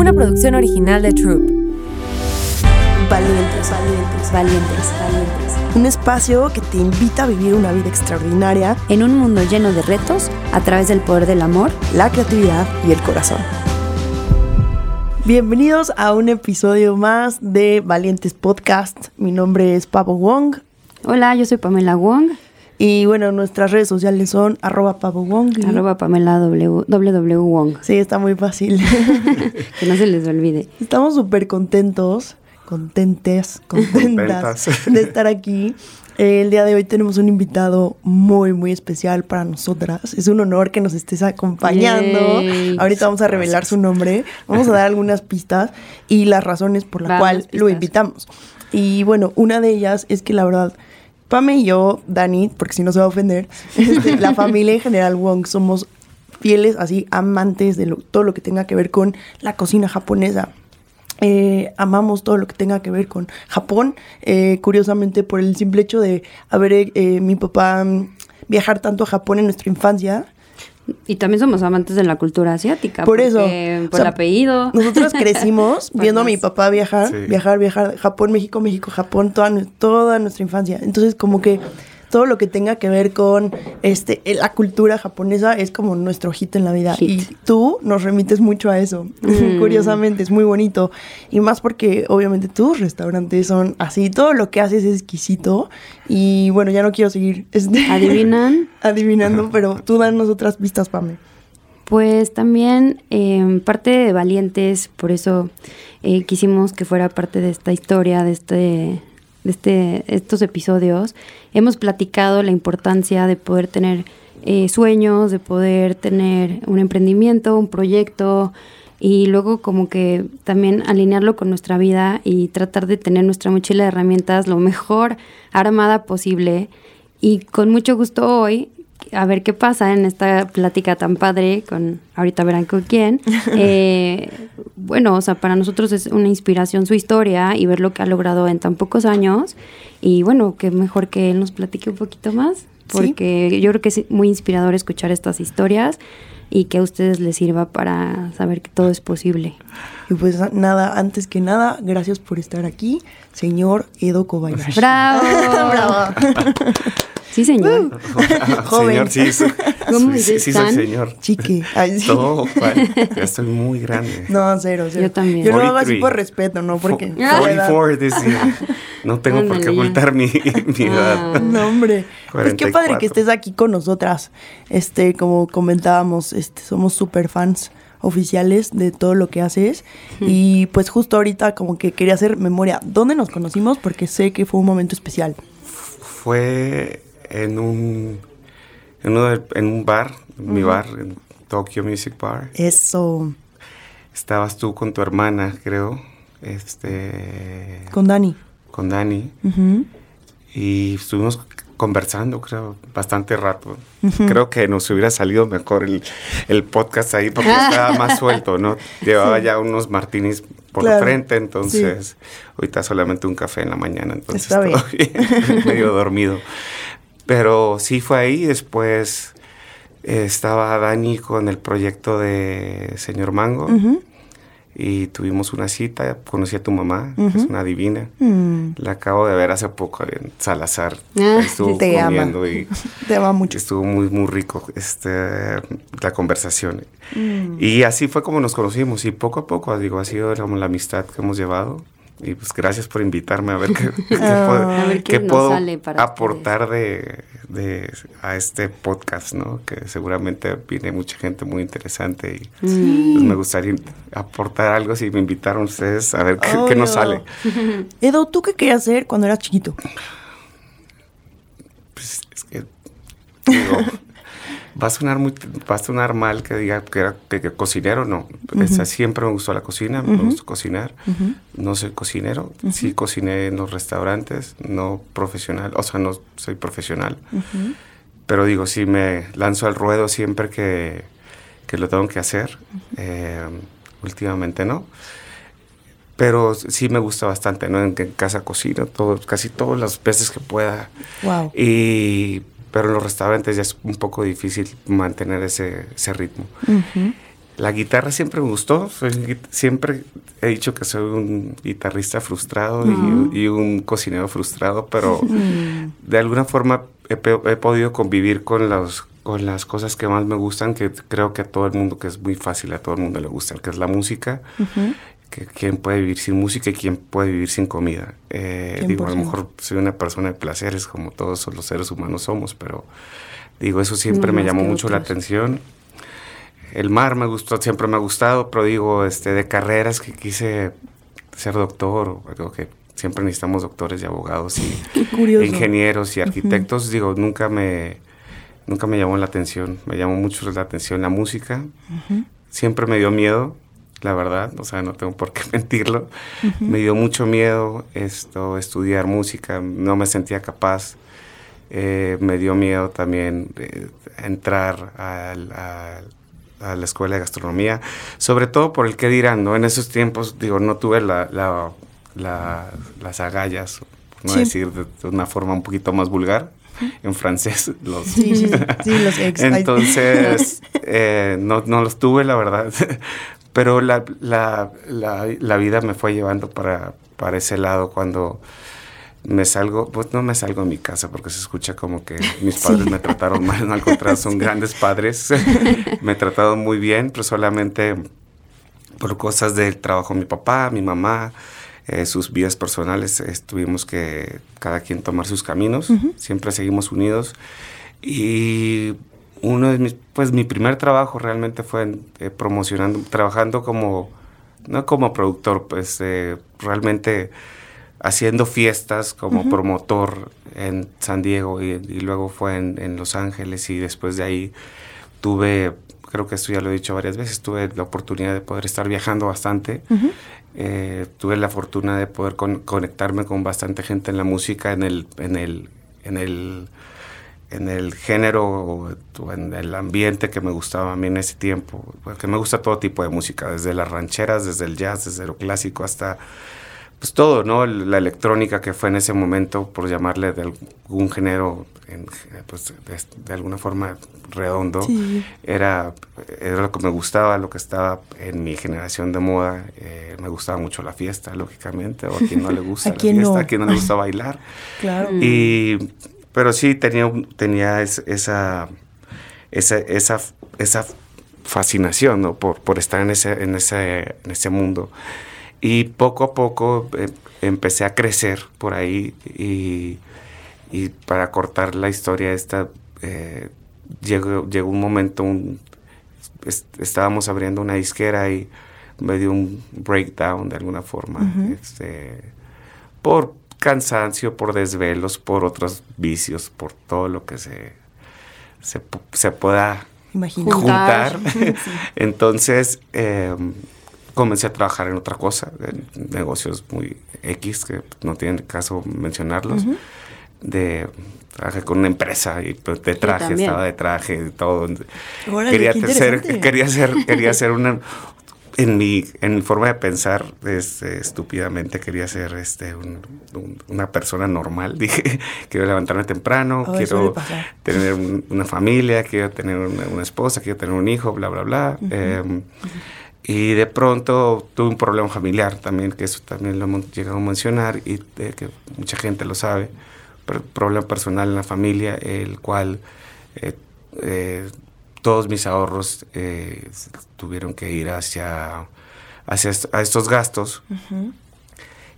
una producción original de Troop. Valientes, valientes, valientes, valientes. Un espacio que te invita a vivir una vida extraordinaria en un mundo lleno de retos a través del poder del amor, la creatividad y el corazón. Bienvenidos a un episodio más de Valientes Podcast. Mi nombre es Pavo Wong. Hola, yo soy Pamela Wong. Y bueno, nuestras redes sociales son arroba Pavo Wong. y- Arroba Pamela w, WW Wong. Sí, está muy fácil. Que no se les olvide. Estamos súper contentos, contentes, contentas de estar aquí. El día de hoy tenemos un invitado muy, muy especial para nosotras. Es un honor que nos estés acompañando. Yay. Ahorita vamos a revelar su nombre. Vamos a dar algunas pistas y las razones por las cuales lo invitamos. Y bueno, una de ellas es que la verdad, Pame y yo, Dani, porque si no se va a ofender, este, la familia en general Wong somos fieles, así, amantes de lo- todo lo que tenga que ver con la cocina japonesa. Eh, amamos todo lo que tenga que ver con Japón, eh, curiosamente por el simple hecho de haber eh, eh, mi papá mm, viajar tanto a Japón en nuestra infancia. Y también somos amantes de la cultura asiática. Por eso, porque o Por sea, el apellido. Nosotros crecimos viendo a mi papá viajar, Sí. viajar, viajar, Japón, México, México, Japón, toda, toda nuestra infancia. Entonces, como que todo lo que tenga que ver con este eh, la cultura japonesa es como nuestro hit en la vida. Hit. Y tú nos remites mucho a eso. Mm. Curiosamente, es muy bonito. Y más porque obviamente tus restaurantes son así, todo lo que haces es exquisito. Y bueno, ya no quiero seguir este, ¿Adivinan? adivinando, pero tú danos otras pistas, Pame. Pues también eh, parte de Valientes, por eso eh, quisimos que fuera parte de esta historia, de este, de este, estos episodios. Hemos platicado la importancia de poder tener eh, sueños, de poder tener un emprendimiento, un proyecto y luego como que también alinearlo con nuestra vida y tratar de tener nuestra mochila de herramientas lo mejor armada posible. Y con mucho gusto hoy a ver qué pasa en esta plática tan padre con ahorita verán con quién. Eh, bueno, o sea, para nosotros es una inspiración su historia y ver lo que ha logrado en tan pocos años. Y bueno, qué mejor que él nos platique un poquito más, porque yo creo que es muy inspirador escuchar estas historias y que a ustedes les sirva para saber que todo es posible. Y pues nada, antes que nada, gracias por estar aquí, señor Edo Kobayashi. ¡Bravo! Bravo. Sí, señor. Joven. Señor, sí, soy, ¿Cómo sí, sí, dices, sí soy señor. Chique. Ay, sí. No, Juan, ya estoy muy grande. No, cero, cero. Yo también. Yo lo hago así 43. por respeto, no porque. Fo- 44 this year. No tengo por qué ocultar mi, mi edad. Ah. No, hombre. Pues qué padre 44. que estés aquí con nosotras. Este, como comentábamos, este, somos súper fans oficiales de todo lo que haces. Y pues justo ahorita como que quería hacer memoria. ¿Dónde nos conocimos? Porque sé que fue un momento especial. Fue en un, en, uno de- en un bar, mi bar, en Tokyo Music Bar. Eso. Estabas tú con tu hermana, creo, este, Con Dani. con Dani. Y estuvimos conversando, creo, bastante rato. Creo que nos hubiera salido mejor el, el podcast ahí porque estaba más suelto, ¿no? Llevaba ya unos martinis por Claro, la frente, entonces ahorita solamente un café en la mañana, entonces Está bien. bien, medio dormido. Pero sí fue ahí, después eh, estaba Dani con el proyecto de Señor Mango y tuvimos una cita, conocí a tu mamá, que es una divina. Mm, La acabo de ver hace poco en Salazar. Ah, estuvo te ama. comiendo y te va mucho. estuvo muy, muy rico este, la conversación. Mm. Y así fue como nos conocimos y poco a poco, digo, ha sido la amistad que hemos llevado. Y pues gracias por invitarme a ver qué, qué puedo, ver qué aportar de, de- a este podcast, ¿no? Que seguramente viene mucha gente muy interesante y pues, me gustaría aportar algo si me invitaron ustedes a ver qué, qué nos sale. Edo, ¿tú qué querías hacer cuando eras chiquito? Pues es que digo, va a sonar muy, va a sonar mal que diga que era que, que cocinero, no. Siempre me gustó la cocina, me gustó cocinar. No soy cocinero, sí cociné en los restaurantes, no profesional, o sea, no soy profesional. Pero digo, sí me lanzo al ruedo siempre que, que lo tengo que hacer. Eh, últimamente no. Pero sí me gusta bastante, ¿no? En, en casa cocino todo, casi todas las veces que pueda. Wow. Y, pero en los restaurantes ya es un poco difícil mantener ese, ese ritmo. La guitarra siempre me gustó, siempre he dicho que soy un guitarrista frustrado y, un cocinero frustrado, pero de alguna forma he, podido convivir con, los, con las cosas que más me gustan, que creo que a todo el mundo, que es muy fácil, a todo el mundo le gusta, que es la música. Que quién puede vivir sin música y quién puede vivir sin comida. Eh, digo, a lo mejor soy una persona de placeres como todos los seres humanos somos, pero digo, eso siempre me llamó mucho la atención. El mar me gustó, siempre me ha gustado, pero digo, este, de carreras que quise ser doctor, o que siempre necesitamos doctores y abogados y ingenieros y arquitectos, digo, nunca me, nunca me llamó la atención, me llamó mucho la atención la música, siempre me dio miedo, la verdad, o sea, no tengo por qué mentirlo, me dio mucho miedo esto, estudiar música, no me sentía capaz. Eh, me dio miedo también eh, entrar al, a la escuela de gastronomía, sobre todo por el que dirán, ¿no? En esos tiempos, digo, no tuve la, las agallas, no decir de, una forma un poquito más vulgar, en francés, los... Sí, sí, los ex. Entonces, eh, no, no los tuve, la verdad, pero la, la, la, vida me fue llevando para, para ese lado cuando me salgo, pues no me salgo de mi casa porque se escucha como que mis padres me trataron mal, no al contrario, son grandes padres, me trataron muy bien, pero solamente por cosas del trabajo de mi papá, mi mamá, eh, sus vidas personales, tuvimos que cada quien tomar sus caminos, siempre seguimos unidos. Y uno de mis, pues mi primer trabajo realmente fue eh, promocionando, trabajando como, no como productor, pues eh, realmente haciendo fiestas como promotor en San Diego y, luego fue en, Los Ángeles y después de ahí tuve, creo que esto ya lo he dicho varias veces, tuve la oportunidad de poder estar viajando bastante. Eh, tuve la fortuna de poder conectarme con bastante gente en la música, en el, en el, en el, en el género o en el ambiente que me gustaba a mí en ese tiempo, porque me gusta todo tipo de música, desde las rancheras, desde el jazz, desde lo clásico hasta pues todo, ¿no? La electrónica que fue en ese momento, por llamarle de algún género, pues de, alguna forma redondo, era, era lo que me gustaba, lo que estaba en mi generación de moda. Eh, me gustaba mucho la fiesta, lógicamente, o a quien no le gusta la fiesta, a quien no le gusta bailar. claro. Y, pero sí tenía, tenía esa, esa, esa, esa fascinación, ¿no? Por, por estar en ese, en ese, en ese mundo. Y poco a poco eh, empecé a crecer por ahí y, para cortar la historia esta, eh, llegó, llegó, un momento, estábamos abriendo una disquera y me dio un breakdown de alguna forma, este, por cansancio, por desvelos, por otros vicios, por todo lo que se, se, pueda juntar. Entonces, em, comencé a trabajar en otra cosa, en negocios muy X, que no tienen caso mencionarlos. De trabajé con una empresa y pues, de traje, estaba de traje y todo. quería ser, quería ser, quería ser una en mi, en mi forma de pensar, este, estúpidamente quería ser este, una persona normal. Dije, quiero levantarme temprano, quiero tener una familia, quiero tener una, esposa, quiero tener un hijo, bla, bla, bla. Y de pronto tuve un problema familiar también, que eso también lo hemos llegado a mencionar y que mucha gente lo sabe, pero problema personal en la familia, el cual eh, eh, todos mis ahorros eh, tuvieron que ir hacia, hacia a estos gastos.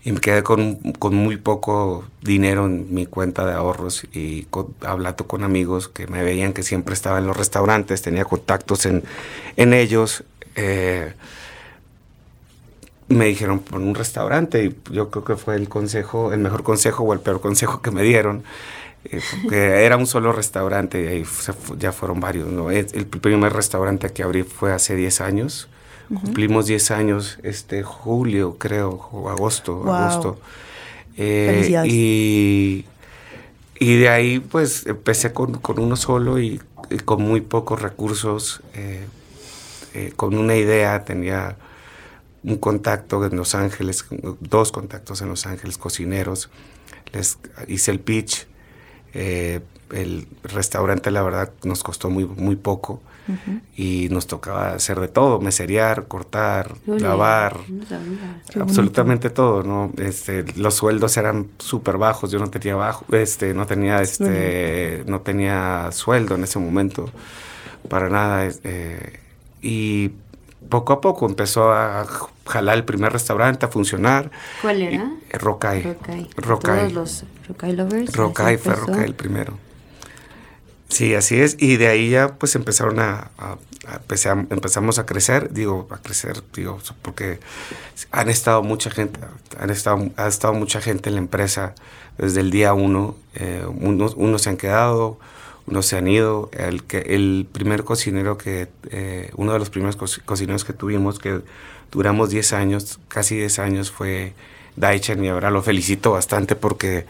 Y me quedé con, con, muy poco dinero en mi cuenta de ahorros y hablando con amigos que me veían que siempre estaba en los restaurantes, tenía contactos en, en ellos eh, me dijeron por un restaurante y yo creo que fue el consejo, el mejor consejo o el peor consejo que me dieron. Eh, que era un solo restaurante y ahí ya fueron varios. ¿no? El, primer restaurante que abrí fue hace 10 años. Cumplimos 10 años, este julio, creo, o agosto. agosto. Eh, y, y de ahí, pues, empecé con, con uno solo y, con muy pocos recursos. Eh, eh, con una idea, tenía un contacto en Los Ángeles, dos contactos en Los Ángeles, cocineros, les hice el pitch, eh, el restaurante la verdad nos costó muy, muy poco y nos tocaba hacer de todo, meserear, cortar, lavar, no absolutamente todo, ¿no? Este, los sueldos eran súper bajos, yo no tenía bajo, este, no tenía, este, no tenía sueldo en ese momento, para nada, eh, y poco a poco empezó a jalar el primer restaurante, a funcionar. ¿Cuál era? Rocay. Rocay. Rocay. Todos los Rocay lovers. Rocay fue. Rocay el primero. Sí, así es. Y de ahí ya pues empezaron a, a- a- empezam- empezamos a crecer, digo, a crecer, digo, porque han estado mucha gente, han estado, ha estado mucha gente en la empresa desde el día uno. eh, unos, unos se han quedado, unos se han ido. El, primer cocinero que, eh, uno de los primeros co- cocineros que tuvimos, que duramos 10 años, casi 10 años, fue Daichen y ahora lo felicito bastante porque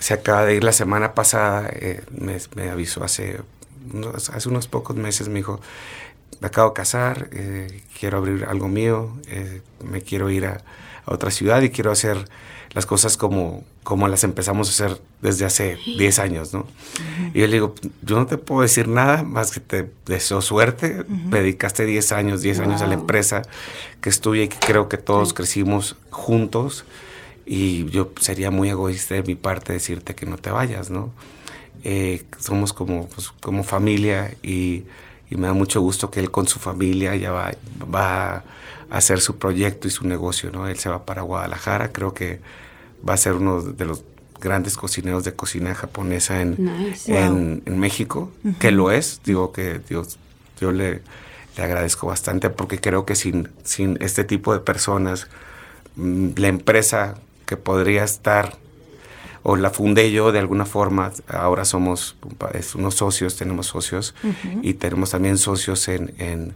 se acaba de ir la semana pasada, eh, me, avisó hace unos, hace unos pocos meses, me dijo, me acabo de casar, eh, quiero abrir algo mío, me quiero ir a otra ciudad y quiero hacer las cosas como, como las empezamos a hacer desde hace 10 años, ¿no? Y yo le digo, yo no te puedo decir nada más que te deseo suerte, me dedicaste 10 años, 10 años a la empresa que estuve y que creo que todos crecimos juntos y yo sería muy egoísta de mi parte decirte que no te vayas, ¿no? Eh, somos como, pues, como familia y, y me da mucho gusto que él con su familia ya va, va a hacer su proyecto y su negocio, ¿no? Él se va para Guadalajara, creo que va a ser uno de los grandes cocineros de cocina japonesa en, Nice. en, en México, que lo es, digo que Dios, yo le, le agradezco bastante porque creo que sin, sin este tipo de personas, mm, la empresa que podría estar o la fundé yo de alguna forma, ahora somos unos socios, tenemos socios y tenemos también socios en, en,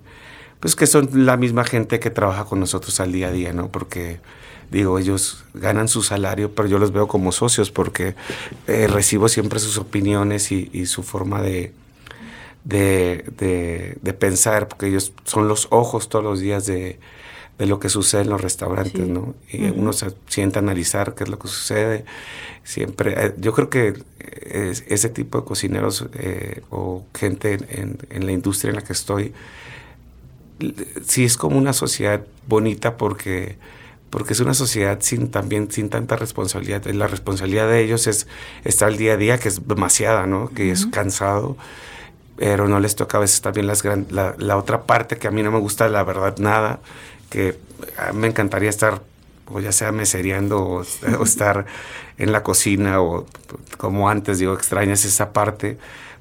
pues que son la misma gente que trabaja con nosotros al día a día, ¿no? Porque digo, ellos ganan su salario, pero yo los veo como socios porque eh, recibo siempre sus opiniones y, y su forma de, de, de- de pensar, porque ellos son los ojos todos los días de, de lo que sucede en los restaurantes, Sí. ¿no? Y uno se sienta a analizar qué es lo que sucede. Siempre, eh, yo creo que eh, es- ese tipo de cocineros eh, o gente en, en- la industria en la que estoy, sí es como una sociedad bonita porque porque es una sociedad sin también sin tanta responsabilidad. La responsabilidad de ellos es estar al día a día, que es demasiada, ¿no? Que es cansado, pero no les toca a veces también las gran- la, la otra parte que a mí no me gusta, la verdad, nada, que ah, me encantaría estar, o ya sea mesereando o, o estar en la cocina o como antes, digo, extrañas esa parte,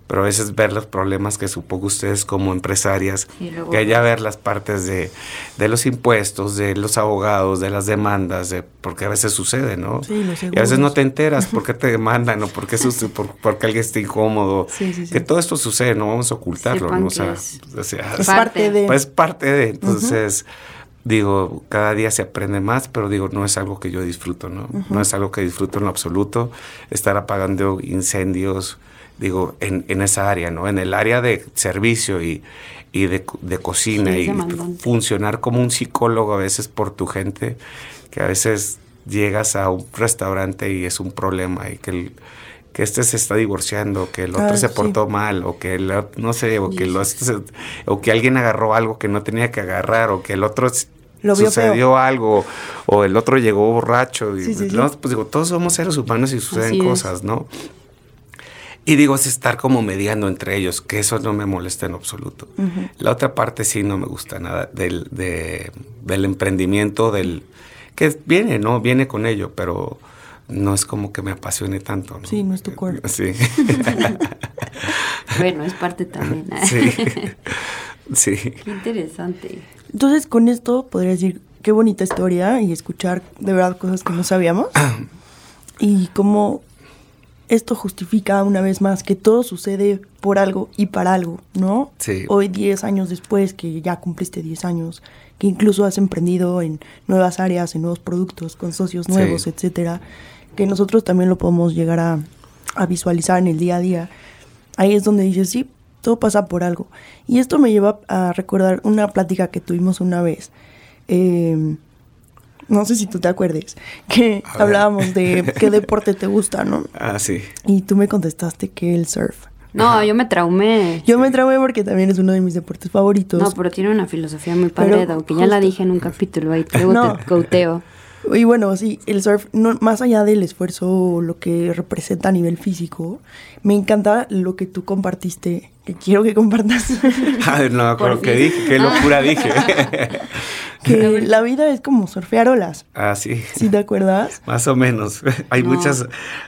pero a veces ver los problemas que supongo ustedes como empresarias, luego- que haya ver las partes de, de los impuestos, de los abogados, de las demandas, de, porque a veces sucede, ¿no? Sí, y a veces no te enteras por qué te demandan o por qué, por, porque alguien está incómodo. Sí, sí, sí. Que todo esto sucede, no vamos a ocultarlo, ¿no? O sea, es- o sea, Es Parte. parte de... pues parte de, entonces, digo, cada día se aprende más, pero digo, no es algo que yo disfruto, ¿no? No es algo que disfruto en lo absoluto, estar apagando incendios, digo, en, en esa área, ¿no? En el área de servicio y, y de, de cocina Sí, y funcionar como un psicólogo a veces por tu gente, que a veces llegas a un restaurante y es un problema y que el que este se está divorciando, que el otro Ah, se sí. portó mal, o que el, no sé, o que, lo- o que alguien agarró algo que no tenía que agarrar, o que el otro Lo sucedió algo, o el otro llegó borracho. y- Sí, sí, sí. no, Pues digo, todos somos seres humanos y suceden Así es. cosas, ¿no? Y digo, es estar como mediando entre ellos, que eso no me molesta en absoluto. La otra parte sí no me gusta nada del, de- del emprendimiento, del que viene, ¿no? Viene con ello, pero no es como que me apasione tanto, ¿no? Sí, no es tu cuerpo. Sí. Bueno, es parte también. ¿eh? sí. Sí. Qué interesante. Entonces, con esto podría decir qué bonita historia y escuchar de verdad cosas que no sabíamos. y cómo esto justifica una vez más que todo sucede por algo y para algo, ¿no? Sí. Hoy, 10 años después, que ya cumpliste 10 años, que incluso has emprendido en nuevas áreas, en nuevos productos, con socios Sí. nuevos, etcétera, que nosotros también lo podemos llegar a, a visualizar en el día a día. Ahí es donde dices, sí, todo pasa por algo. Y esto me lleva a recordar una plática que tuvimos una vez. Eh, no sé si tú te acuerdes, que A ver. hablábamos de qué deporte te gusta, ¿no? Ah, sí. Y tú me contestaste que el surf. No, yo me traumé. Yo me traumé porque también es uno de mis deportes favoritos. No, pero tiene una filosofía muy padre, Pero Edo, que ya la dije en un capítulo ahí. Luego No. te couteo. Y bueno, sí, el surf, no, más allá del esfuerzo, o lo que representa a nivel físico, me encanta lo que tú compartiste, que quiero que compartas, Ay, no qué fin. dije, qué locura dije. que la vida es como surfear olas. ah, sí. ¿Sí te acuerdas? Más o menos. Hay No. muchas,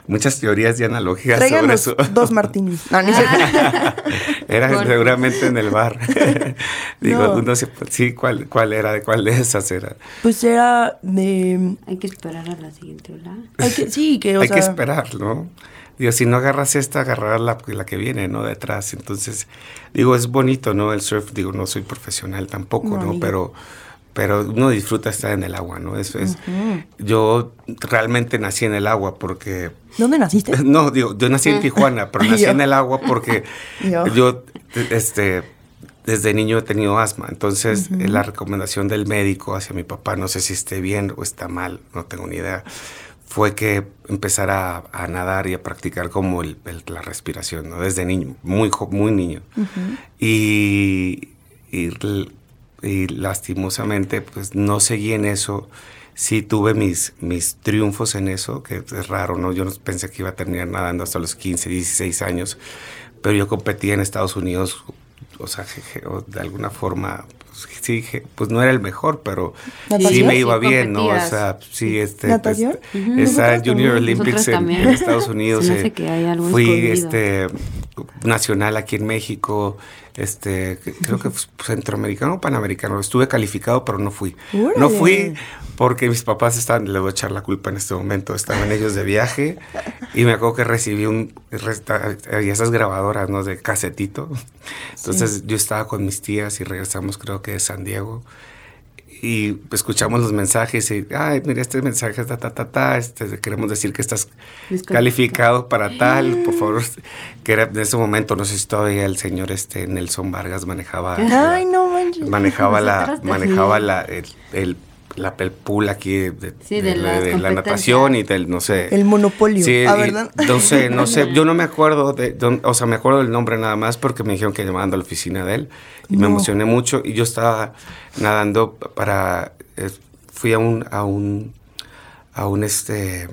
muchas teorías y analogías sobre eso. dos martinis. No, es cierto. Era Por- seguramente en el bar. Digo, No. uno se- sí, ¿cuál, ¿cuál era? ¿De cuál de esas era? Pues era de... Hay que esperar a la siguiente ola. hay que- sí, que o Hay sea... que esperar, ¿no? Digo, si no agarras esta, agarrarás la, la que viene, ¿no? Detrás. Entonces, digo, es bonito, ¿no? El surf, digo, no soy profesional tampoco, No. Pero, pero uno disfruta estar en el agua, ¿no? Eso es. Yo realmente nací en el agua porque ¿Dónde naciste? No, digo, yo nací en Tijuana, pero nací en el agua porque Yo. yo, este, desde niño he tenido asma. Entonces, la recomendación del médico hacia mi papá, no sé si esté bien o está mal, no tengo ni idea, fue que empezara a, a nadar y a practicar como el- el- la respiración, ¿no? Desde niño, muy, muy niño. Y, y, lastimosamente, pues no seguí en eso. Sí tuve mis, mis triunfos en eso, que es raro, ¿no? Yo no pensé que iba a terminar nadando hasta los 15, 16 años, pero yo competía en Estados Unidos, o sea, de alguna forma, sí, pues no era el mejor, pero ¿Natación? sí me iba sí bien, ¿no? O sea, sí, este... ¿Natación? pues, esa Junior también. Olympics en, Estados Unidos. Eh, que hay algo fui escondido. este nacional aquí en México, este creo que fue centroamericano o panamericano. Estuve calificado, pero no fui. No fui porque mis papás estaban, le voy a echar la culpa en este momento, estaban ellos de viaje y me acuerdo que recibí un esas grabadoras, ¿no? De casetito. Entonces yo estaba con mis tías y regresamos creo que de San Diego y escuchamos los mensajes y, ay, mira, este mensaje ta, ta, ta, ta, este, queremos decir que estás calificado para tal, por favor, que era en ese momento, no sé si todavía el señor este Nelson Vargas manejaba, Ay, no manches. manejaba la, manejaba la, el, el, la, el pool aquí de, Sí, de la, de natación y del, no sé. El monopolio. Sí, ah, y ¿verdad? no sé, no sé, yo no me acuerdo de, o sea, me acuerdo del nombre nada más porque me dijeron que llamaban a la oficina de él y me emocioné mucho y yo estaba nadando para, eh, fui a un, a un, a un este,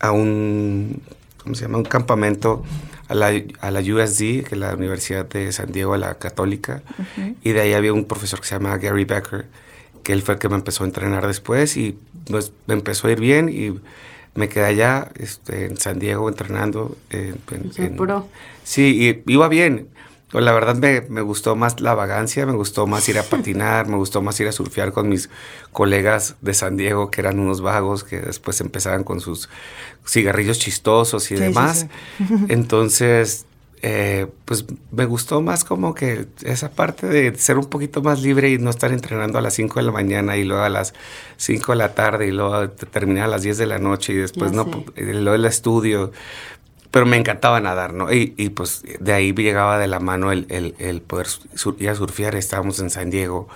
a un, ¿cómo se llama? Un campamento a la, a la USD, que es la Universidad de San Diego, a la Católica, y de ahí había un profesor que se llama Gary Becker, que él fue el que me empezó a entrenar después y pues me empezó a ir bien y me quedé allá este, en San Diego entrenando. eh, en- O sea, en- pro. Sí, y iba bien. Pero la verdad me, me gustó más la vagancia, me gustó más ir a patinar, me gustó más ir a surfear con mis colegas de San Diego, que eran unos vagos, que después empezaban con sus cigarrillos chistosos y Sí, sí, demás. Entonces, eh, pues me gustó más como que esa parte de ser un poquito más libre y no estar entrenando a las 5 de la mañana y luego a las 5 de la tarde y luego terminar a las 10 de la noche y después no, y luego el estudio. Pero me encantaba nadar, ¿no? Y, y, pues de ahí llegaba de la mano el, el, el poder sur- ir a surfear. Estábamos en San Diego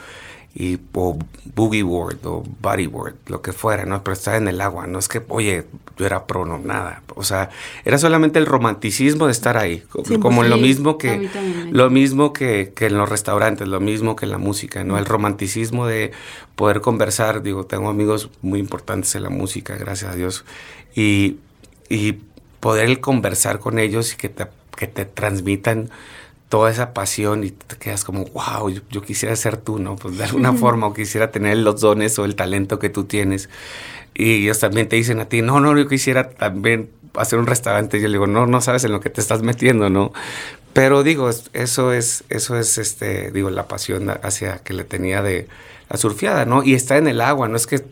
y o boogie board o bodyboard, lo que fuera, ¿no? Pero estaba en el agua, no es que, oye, yo era pro, no, nada. O sea, era solamente el romanticismo de estar ahí, Sí, como pues lo sí, mismo que lo mismo que, que en los restaurantes, lo mismo que en la música, ¿no? El romanticismo de poder conversar, digo, tengo amigos muy importantes en la música, gracias a Dios, y, y poder conversar con ellos y que te, que te transmitan toda esa pasión y te quedas como, wow, yo, yo quisiera ser tú, ¿no? Pues de alguna forma, o quisiera tener los dones o el talento que tú tienes. Y ellos también te dicen a ti, no, no, yo quisiera también hacer un restaurante. Y yo le digo, no, no sabes en lo que te estás metiendo, ¿no? Pero digo, es- eso es, eso es, este, digo, la pasión hacia que le tenía de la surfeada, ¿no? Y está en el agua, no es que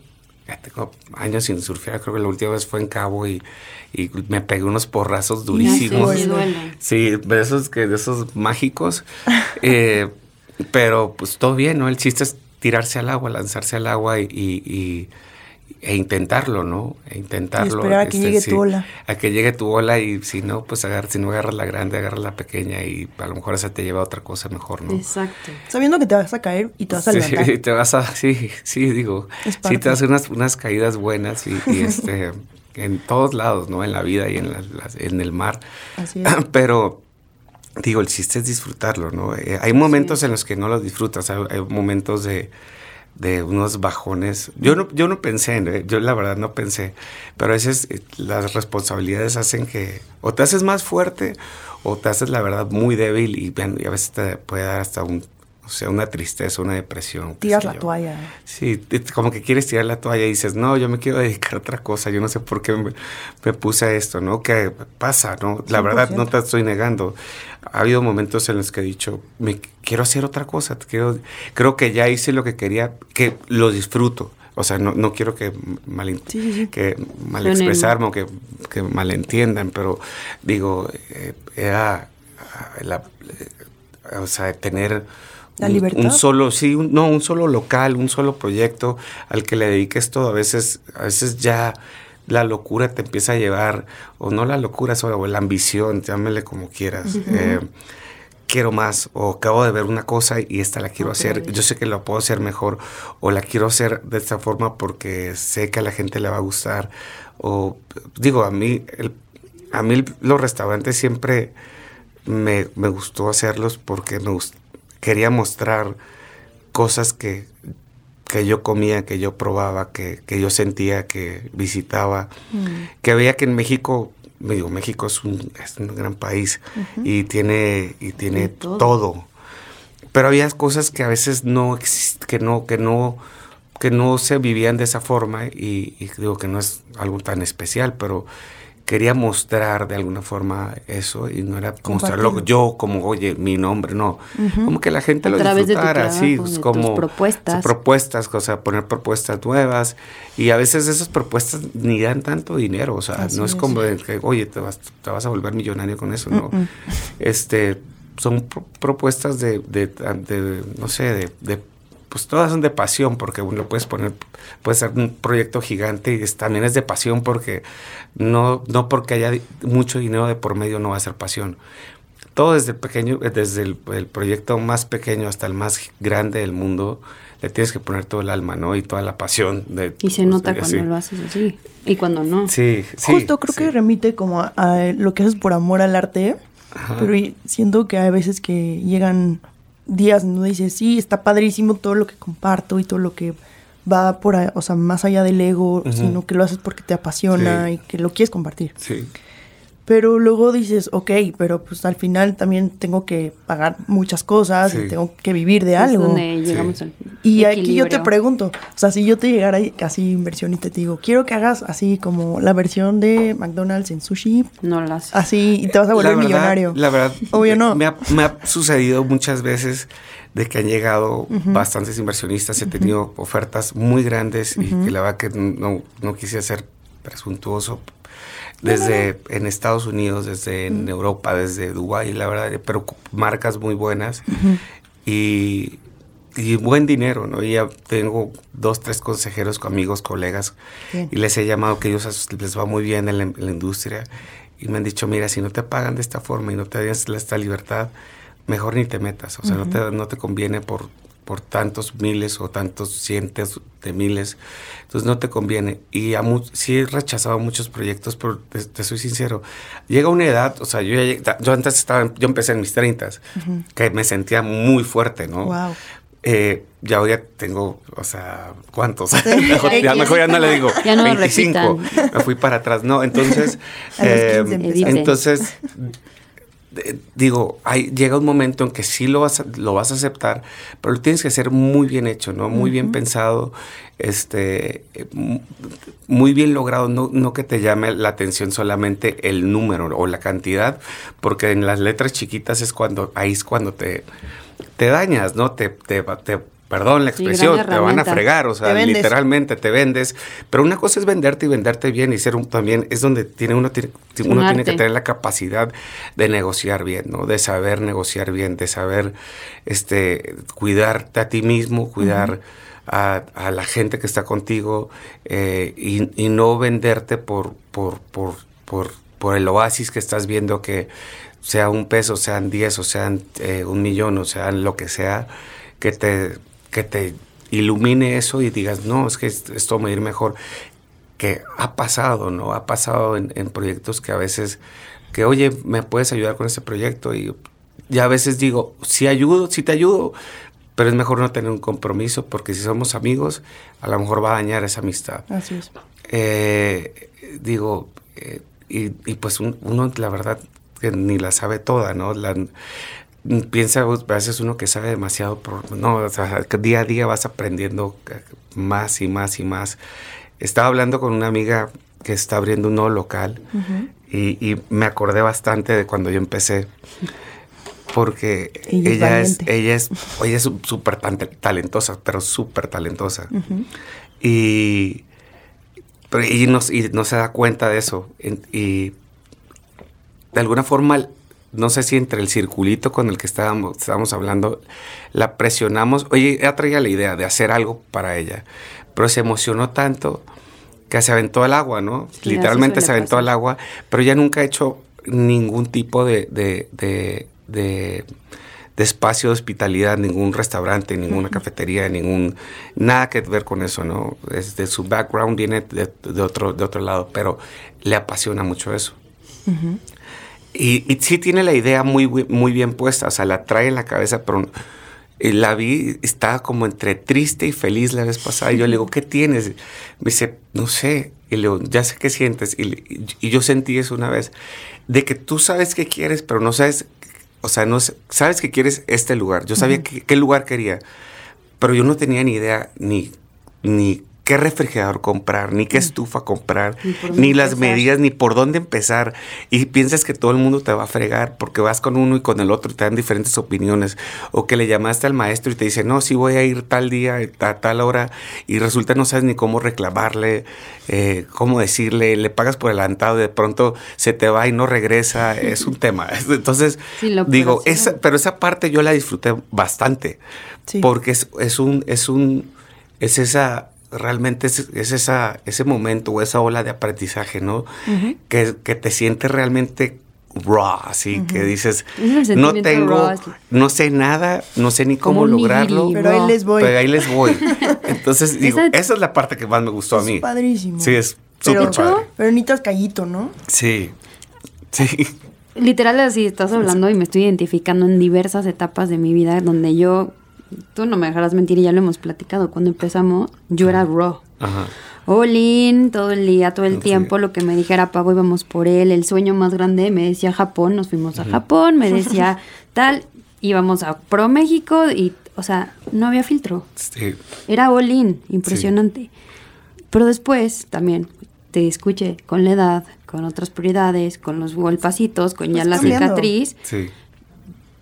ya tengo años sin surfear, creo que la última vez fue en Cabo y, y me pegué unos porrazos durísimos. Sí, sí duele. Sí, de esos, que, de esos mágicos. Eh, pero pues todo bien, ¿no? El chiste es tirarse al agua, lanzarse al agua y, y- y- e intentarlo, ¿no? E intentarlo. Y esperar a que llegue tu ola. A que llegue tu ola y si no, pues agarra, si no agarras la grande, agarras la pequeña y a lo mejor esa te lleva a otra cosa mejor, ¿no? Exacto. Sabiendo que te vas a caer y te vas a Sí, levantar. te vas a, sí, sí, digo, sí te das unas, unas caídas buenas y, y, este, en todos lados, ¿no? En la vida y en, la- las- en el mar. Así es. Pero digo, el chiste es disfrutarlo, ¿no? Eh, hay momentos en los que no lo disfrutas, hay, hay momentos de, de, unos bajones. Yo no, yo no pensé, ¿eh? yo la verdad no pensé, pero a veces eh, las responsabilidades hacen que o te haces más fuerte o te haces la verdad muy débil y, y a veces te puede dar hasta un o sea, una tristeza, una depresión. Tiras la toalla. Sí, como que quieres tirar la toalla y dices, no, yo me quiero dedicar a otra cosa, yo no sé por qué me, puse a esto, ¿no? ¿Qué pasa, no? La verdad, no te estoy negando. Ha habido momentos en los que he dicho, me quiero hacer otra cosa, quiero, creo que ya hice lo que quería, que lo disfruto. O sea, no, no quiero que mal, que mal expresarme o que, que malentiendan, pero digo, eh, era la, eh, o sea, tener la libertad. Un, solo, sí, no, un solo local, un solo proyecto al que le dediques todo. A veces, a veces ya la locura te empieza a llevar, o no la locura, o la ambición, llámele como quieras. Eh, quiero más, o acabo de ver una cosa y esta la quiero hacer. Yo sé que lo puedo hacer mejor, o la quiero hacer de esta forma porque sé que a la gente le va a gustar. O digo, a mí, a mí los restaurantes siempre me, me gustó hacerlos porque me gustó quería mostrar cosas que, que yo comía, que yo probaba, que, que yo sentía, que visitaba, mm. que veía que en México, digo, México es un, es un gran país y tiene, y tiene todo. Pero había cosas que a veces no, que no, que no, que no se vivían de esa forma y, y digo que no es algo tan especial, pero quería mostrar de alguna forma eso y no era mostrarlo yo como, oye, mi nombre, no. Como que la gente lo disfrutara, así, pues, como propuestas. propuestas, o sea, poner propuestas nuevas y a veces esas propuestas ni dan tanto dinero, o sea, no es, como que, oye, te vas, te vas a volver millonario con eso, no. Este, son propuestas de, de, de, no sé, de, de pues todas son de pasión, porque uno puedes poner, puede ser un proyecto gigante y también es de pasión porque no, no porque haya mucho dinero de por medio no va a ser pasión. Todo desde el pequeño, desde el, proyecto más pequeño hasta el más grande del mundo, le tienes que poner todo el alma, ¿no? Y toda la pasión. De, y se nota cuando lo haces así y cuando no. Sí, sí. Justo creo que remite como a, lo que haces por amor al arte, pero siento que hay veces que llegan días en donde dices, sí, está padrísimo todo lo que comparto y todo lo que va por, o sea, más allá del ego, sino que lo haces porque te apasiona y que lo quieres compartir. Sí. Pero luego dices, ok, pero pues al final también tengo que pagar muchas cosas y tengo que vivir de algo. y aquí yo te pregunto, o sea, si yo te llegara casi inversión y te digo, quiero que hagas así como la versión de McDonald's en sushi. No lo haces. Así, y te vas a volver millonario. La verdad, obvio no. Me ha, me ha, sucedido muchas veces de que han llegado bastantes inversionistas, he tenido ofertas muy grandes y que la verdad que no, no quise ser presuntuoso, desde en Estados Unidos, desde en Europa, desde Dubái, la verdad, pero marcas muy buenas. Y, buen dinero, ¿no? Y ya tengo dos, tres consejeros, amigos, colegas, y les he llamado que ellos les va muy bien en la, industria y me han dicho, mira, si no te pagan de esta forma y no te dan esta libertad, mejor ni te metas, o sea, no, te, no te conviene por por tantos miles o tantos cientos de miles. Entonces no te conviene. Y a sí he rechazado muchos proyectos, pero te, soy sincero. Llega una edad, o sea, yo, yo antes estaba, yo empecé en mis 30, que me sentía muy fuerte, ¿no? Wow. Eh, ya hoy ya tengo, o sea, ¿cuántos? mejor, ya, mejor, ya, no le digo, ya no 25. Me fui para atrás. No, entonces, eh, entonces digo, hay, llega un momento en que sí lo vas, a, lo vas a aceptar, pero lo tienes que hacer muy bien hecho, ¿no? Muy bien pensado, este, muy bien logrado, no, no que te llame la atención solamente el número o la cantidad, porque en las letras chiquitas es cuando, ahí es cuando te, te dañas, ¿no? Te, te, te perdón la expresión, te van a fregar, o sea, literalmente te vendes. Pero una cosa es venderte y venderte bien y ser un, también es donde tiene uno, tiene, uno tiene que tener la capacidad de negociar bien, ¿no? De saber negociar bien, de saber este, cuidarte a ti mismo, cuidar a, la gente que está contigo eh, y, no venderte por, por, por, por, por el oasis que estás viendo que sea un peso, sean diez o sean eh, un millón o sean lo que sea, que te que te ilumine eso y digas, no, es que esto me va a ir mejor. Que ha pasado, ¿no? Ha pasado en, proyectos que a veces, que oye, ¿me puedes ayudar con ese proyecto? Y ya a veces digo, sí ayudo, sí te ayudo, pero es mejor no tener un compromiso porque si somos amigos, a lo mejor va a dañar esa amistad. Así es. Eh, digo, eh, y, y, pues un, uno, la verdad, que ni la sabe toda, ¿no? La, piensa a veces uno que sabe demasiado, por, no, o sea, día a día vas aprendiendo más y más y más. Estaba hablando con una amiga que está abriendo un nuevo local uh -huh. y, y, me acordé bastante de cuando yo empecé. Porque ella, es, ella es, ella es súper talentosa, pero súper talentosa. Uh -huh. Y, pero, y, no, y no se da cuenta de eso. Y de alguna forma no sé si entre el circulito con el que estábamos, estábamos hablando, la presionamos. Oye, ella traía la idea de hacer algo para ella, pero se emocionó tanto que se aventó al agua, ¿no? Sí, Literalmente se aventó pasar. al agua, pero ella nunca ha hecho ningún tipo de, de, de, de, de espacio de hospitalidad, ningún restaurante, ninguna cafetería, ningún nada que ver con eso, ¿no? Desde su background viene de, de, otro, de otro lado, pero le apasiona mucho eso. Uh -huh. Y, y, sí tiene la idea muy, muy bien puesta, o sea, la trae en la cabeza, pero la vi, estaba como entre triste y feliz la vez pasada. Y yo le digo, ¿qué tienes? Me dice, no sé. Y le digo, ya sé qué sientes. Y, y yo sentí eso una vez, de que tú sabes qué quieres, pero no sabes, o sea, no sabes que quieres este lugar. Yo sabía uh -huh. que, qué lugar quería, pero yo no tenía ni idea ni, ni qué refrigerador comprar, ni qué estufa comprar, ni, ni las empezar. medidas, ni por dónde empezar. Y piensas que todo el mundo te va a fregar porque vas con uno y con el otro y te dan diferentes opiniones. O que le llamaste al maestro y te dice, no, sí voy a ir tal día, a tal hora, y resulta no sabes ni cómo reclamarle, eh, cómo decirle, le pagas por adelantado, de pronto se te va y no regresa. es un tema. Entonces, sí, digo, esa, pero esa parte yo la disfruté bastante. Sí. Porque es, es un, es un, es esa realmente es, es, esa, ese momento o esa ola de aprendizaje, ¿no? Uh -huh. que, que, te sientes realmente raw, así uh -huh. que dices, no tengo, no sé nada, no sé ni cómo lograrlo, pero ahí les voy. Pero ahí les voy. Entonces, digo, esa, esa, es la parte que más me gustó es a mí. padrísimo. Sí, es súper padre. Pero necesitas callito, ¿no? Sí, sí. Literal, así estás hablando y me estoy identificando en diversas etapas de mi vida donde yo tú no me dejarás mentir y ya lo hemos platicado. Cuando empezamos, yo era raw. Ajá. All in, todo el día, todo el tiempo, lo que me dijera Pavo íbamos por él. El sueño más grande me decía Japón, nos fuimos a. Japón, me decía tal, íbamos a Pro México y, o sea, no había filtro. Sí. Era all in, impresionante. Sí. Pero después también te escuché con la edad, con otras prioridades, con los golpacitos, con ya pues la cambiando. cicatriz. Sí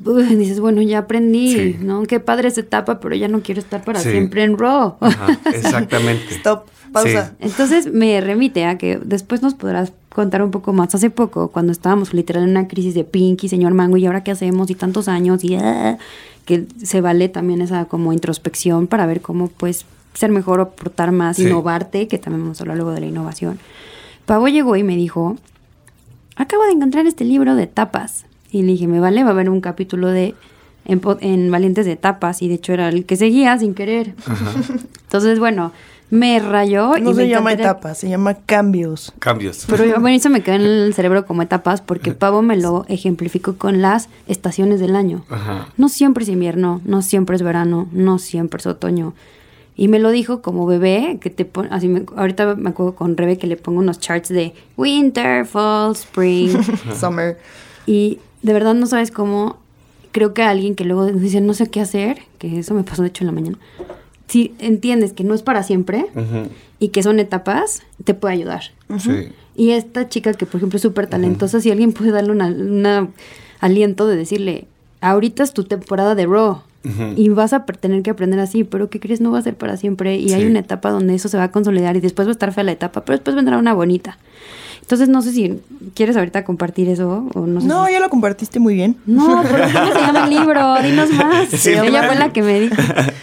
dices, bueno, ya aprendí, sí. ¿no? Qué padre esa etapa, pero ya no quiero estar para sí. siempre en Raw. Ajá, exactamente. Stop, pausa. Sí. Entonces me remite a que después nos podrás contar un poco más. Hace poco, cuando estábamos literal en una crisis de Pinky, señor Mango, ¿y ahora qué hacemos? Y tantos años, y uh, que se vale también esa como introspección para ver cómo pues ser mejor, aportar más, sí. innovarte, que también vamos a hablar luego de la innovación. Pavo llegó y me dijo, acabo de encontrar este libro de tapas y le dije, me vale, va a haber un capítulo de en, en Valientes de Tapas. Y de hecho era el que seguía sin querer. Ajá. Entonces, bueno, me rayó. No y se me llama etapas, se llama cambios. Cambios. Pero bueno, eso me quedó en el cerebro como etapas porque Pavo me lo ejemplificó con las estaciones del año. Ajá. No siempre es invierno, no siempre es verano, no siempre es otoño. Y me lo dijo como bebé, que te pon, así me, ahorita me acuerdo con Rebe que le pongo unos charts de winter, fall, spring, summer. Y de verdad no sabes cómo, creo que alguien que luego dice no sé qué hacer, que eso me pasó de hecho en la mañana, si entiendes que no es para siempre uh -huh. y que son etapas, te puede ayudar. Uh -huh. sí. Y esta chica que por ejemplo es súper talentosa, uh -huh. si alguien puede darle una, una, aliento de decirle, ahorita es tu temporada de Raw. Uh -huh. Y vas a tener que aprender así, pero ¿qué crees? No va a ser para siempre. Y sí. hay una etapa donde eso se va a consolidar y después va a estar fea la etapa, pero después vendrá una bonita. Entonces, no sé si quieres ahorita compartir eso o no sé. No, si... ya lo compartiste muy bien. No, pero ¿cómo se llama el libro? Dinos más. Sí, Ella fue la que me dijo.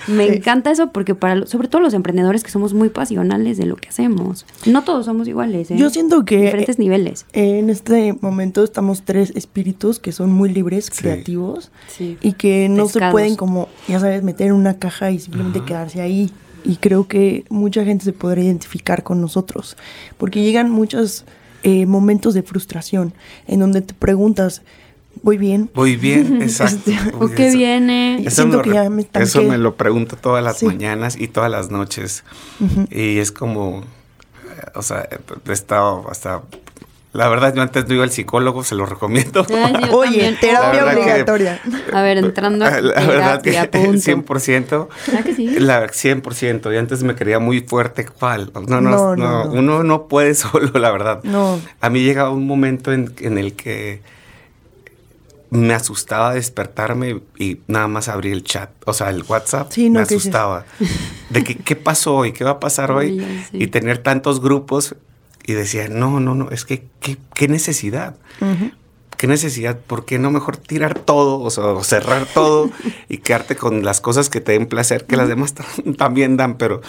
Me sí. encanta eso porque para, sobre todo los emprendedores que somos muy pasionales de lo que hacemos. No todos somos iguales, ¿eh? Yo siento que... Diferentes niveles. En este momento estamos tres espíritus que son muy libres, sí. creativos. Sí. Y que no Pescados. se pueden como, ya sabes, meter en una caja y simplemente quedarse ahí. Y creo que mucha gente se podrá identificar con nosotros. Porque llegan muchas eh, momentos de frustración en donde te preguntas, voy bien. Voy bien, exacto. ¿O qué Eso- viene? Eso, Siento lo que ya me eso me lo pregunto todas las Sí. mañanas y todas las noches. Y es como, o sea, he estado hasta... La verdad, yo antes no iba al psicólogo, se lo recomiendo. Yo Oye, terapia que- obligatoria. A ver, entrando a La verdad que terapia, punto. 100%. ¿Verdad que sí? La 100%. Y antes me creía muy fuerte. ¿Cuál? No, no, No, no, no, no. Uno no puede solo, la verdad. No. A mí llegaba un momento en, en el que me asustaba despertarme y nada más abrir el chat, o sea, el WhatsApp, Sí, no, me asustaba. De que, ¿qué pasó hoy? ¿Qué va a pasar hoy? Sí. Y tener tantos grupos y decía, no, no, no, es que, ¿qué, qué necesidad? ¿Qué necesidad? ¿Por qué no mejor tirar todo, o, sea, o cerrar todo y quedarte con las cosas que te den placer, que las demás tam- también dan? Pero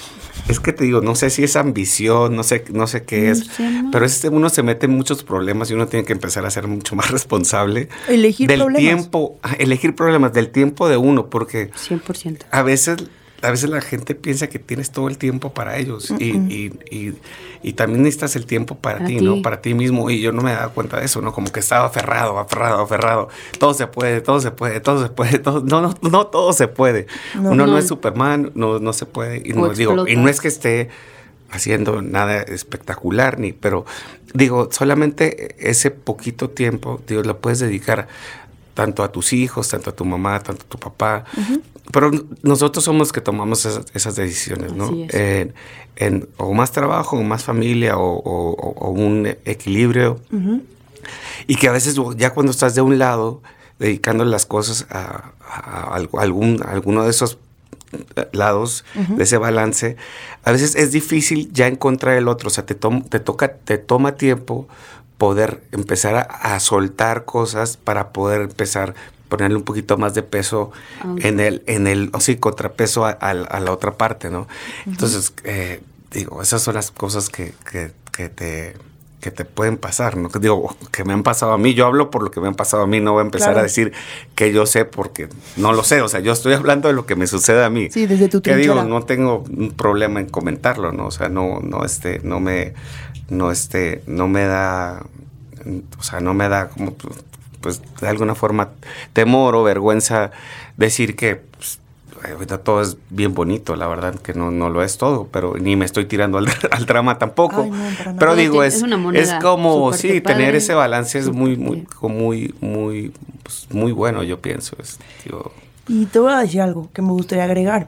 es que te digo, no sé si es ambición, no sé, no sé qué es, pero es, uno se mete en muchos problemas y uno tiene que empezar a ser mucho más responsable Elegir del problemas. tiempo, elegir problemas del tiempo de uno, porque 100%. a veces, a veces la gente piensa que tienes todo el tiempo para ellos y, y- y- y también necesitas el tiempo para, Para ti. ¿no? Para ti mismo. Y yo no me daba cuenta de eso, ¿no? Como que estaba aferrado, aferrado, aferrado. Todo se puede, todo se puede, todo se puede. Todo, no, no, no todo se puede. No. Uno no. No. es Superman, no, no se puede. Y O no, digo, y no es que esté haciendo nada espectacular, ni, pero digo, solamente ese poquito tiempo, digo, lo puedes dedicar tanto a tus hijos, tanto a tu mamá, tanto a tu papá. Pero nosotros somos los que tomamos esas, esas decisiones, ¿no? En, en o más trabajo, o más familia, o, o- o- o un equilibrio. Y que a veces ya cuando estás de un lado, dedicando las cosas a, algún, a alguno de esos lados, de ese balance, a veces es difícil ya encontrar el otro. O sea, te, tom- te, toca, te toma tiempo poder empezar a, a soltar cosas para poder empezar ponerle un poquito más de peso en el, en el, o sí, contrapeso a, a- a la otra parte, ¿no? Entonces, eh, digo, esas son las cosas que, que, que te que te pueden pasar, ¿no? Que digo, que me han pasado a mí, yo hablo por lo que me han pasado a mí, no voy a empezar Claro. a decir que yo sé porque no lo sé, o sea, yo estoy hablando de lo que me sucede a mí. Sí, desde tu Que digo, no tengo un problema en comentarlo, ¿no? O sea, no, no, este, no me, no, este, no me da, o sea, no me da como, pues, de alguna forma, temor o vergüenza decir que, pues, ahorita todo es bien bonito, la verdad que no, no lo es todo, pero ni me estoy tirando al, al drama tampoco. Ay, no, pero No, digo, es es, como, sí, padre, tener ese balance es muy, muy, muy, muy, pues, muy bueno, yo pienso. Es, digo, Y te voy a decir algo que me gustaría agregar.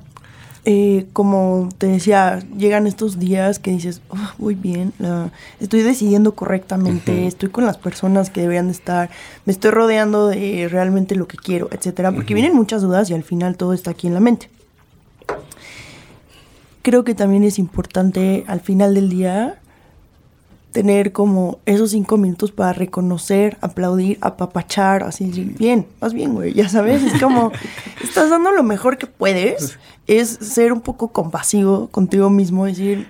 Eh, como te decía, llegan estos días que dices, "Oh, voy bien, la- estoy decidiendo correctamente, estoy con las personas que deberían de estar, me estoy rodeando de realmente lo que quiero, etcétera, porque vienen muchas dudas y al final todo está aquí en la mente. Creo que también es importante al final del día tener como esos cinco minutos para reconocer, aplaudir, apapachar, así, bien, vas bien, güey, ya sabes, es como, estás dando lo mejor que puedes, es ser un poco compasivo contigo mismo, decir,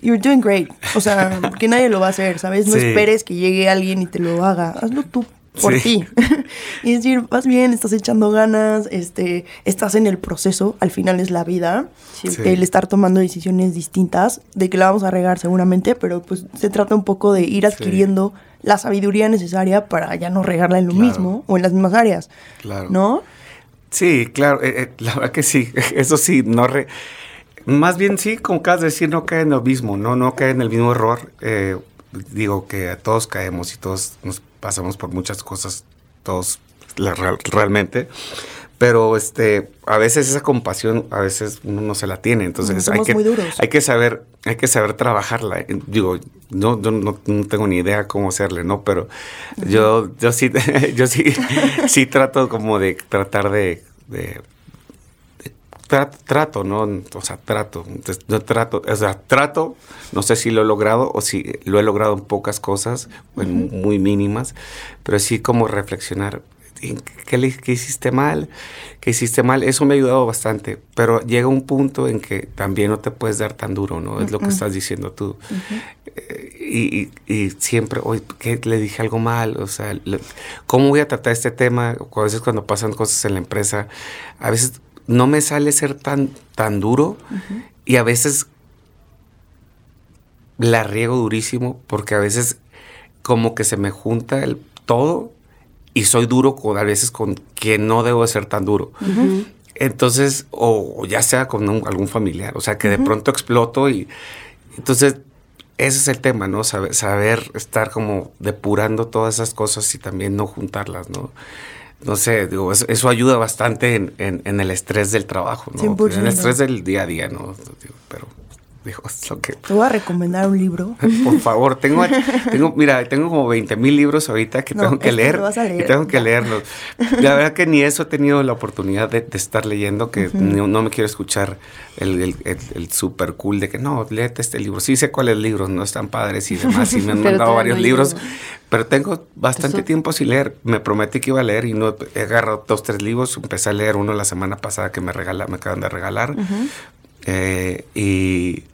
you're doing great, o sea, que nadie lo va a hacer, ¿sabes? No Sí. esperes que llegue alguien y te lo haga, hazlo tú por Sí. ti. y decir, vas bien, estás echando ganas, este, estás en el proceso, al final es la vida, Sí. Sí. el estar tomando decisiones distintas, de que la vamos a regar seguramente, pero pues se trata un poco de ir adquiriendo la sabiduría necesaria para ya no regarla en lo Claro. mismo o en las mismas áreas, claro. ¿no? Sí, claro, eh, eh, la verdad que sí, eso sí, no re- más bien sí, como acabas de decir, no cae en lo mismo, no, no cae en el mismo error. eh, digo que a todos caemos y todos nos pasamos por muchas cosas, todos la- real- realmente. Pero este, a veces esa compasión, a veces uno no se la tiene, entonces hay que, muy duros. hay que saber, hay que saber trabajarla. Eh, Digo, no, yo no, no tengo ni idea cómo hacerle, ¿no? Pero yo, yo sí, yo sí, sí trato como de tratar de tra- trato, ¿no? O sea, trato. Yo trato, o sea, trato, no sé si lo he logrado o si lo he logrado en pocas cosas, o en muy mínimas, pero sí como reflexionar. ¿en ¿Qué, le- qué hiciste mal? ¿Qué hiciste mal? Eso me ha ayudado bastante, pero llega un punto en que también no te puedes dar tan duro, ¿no? Es lo que estás diciendo tú. Eh, y, y- siempre, oye, ¿qué le dije algo mal? O sea, ¿cómo voy a tratar este tema? A veces cuando pasan cosas en la empresa, a veces no me sale ser tan, tan duro y a veces la riego durísimo porque a veces como que se me junta el todo y soy duro con, a veces con quien no debo de ser tan duro. Entonces, o, ya sea con algún familiar, o sea, que de pronto exploto y entonces ese es el tema, ¿no? Saber, saber estar como depurando todas esas cosas y también no juntarlas, ¿no? No sé, digo, eso, ayuda bastante en, en, el estrés del trabajo, ¿no? En el estrés del día a día, ¿no? Pero te voy a recomendar un libro. Por favor, tengo, tengo mira, tengo como 20 mil libros ahorita que tengo que leer, y tengo que leerlos. La verdad que ni eso he tenido la oportunidad de, estar leyendo, que no, me quiero escuchar el, el, super cool de que no, léete este libro. Sí sé cuáles libros, no están padres y demás, y me han mandado varios libros, pero tengo bastante tiempo sin leer. Me prometí que iba a leer y no he agarrado dos, tres libros. Empecé a leer uno la semana pasada que me, regala, me acaban de regalar. Eh, y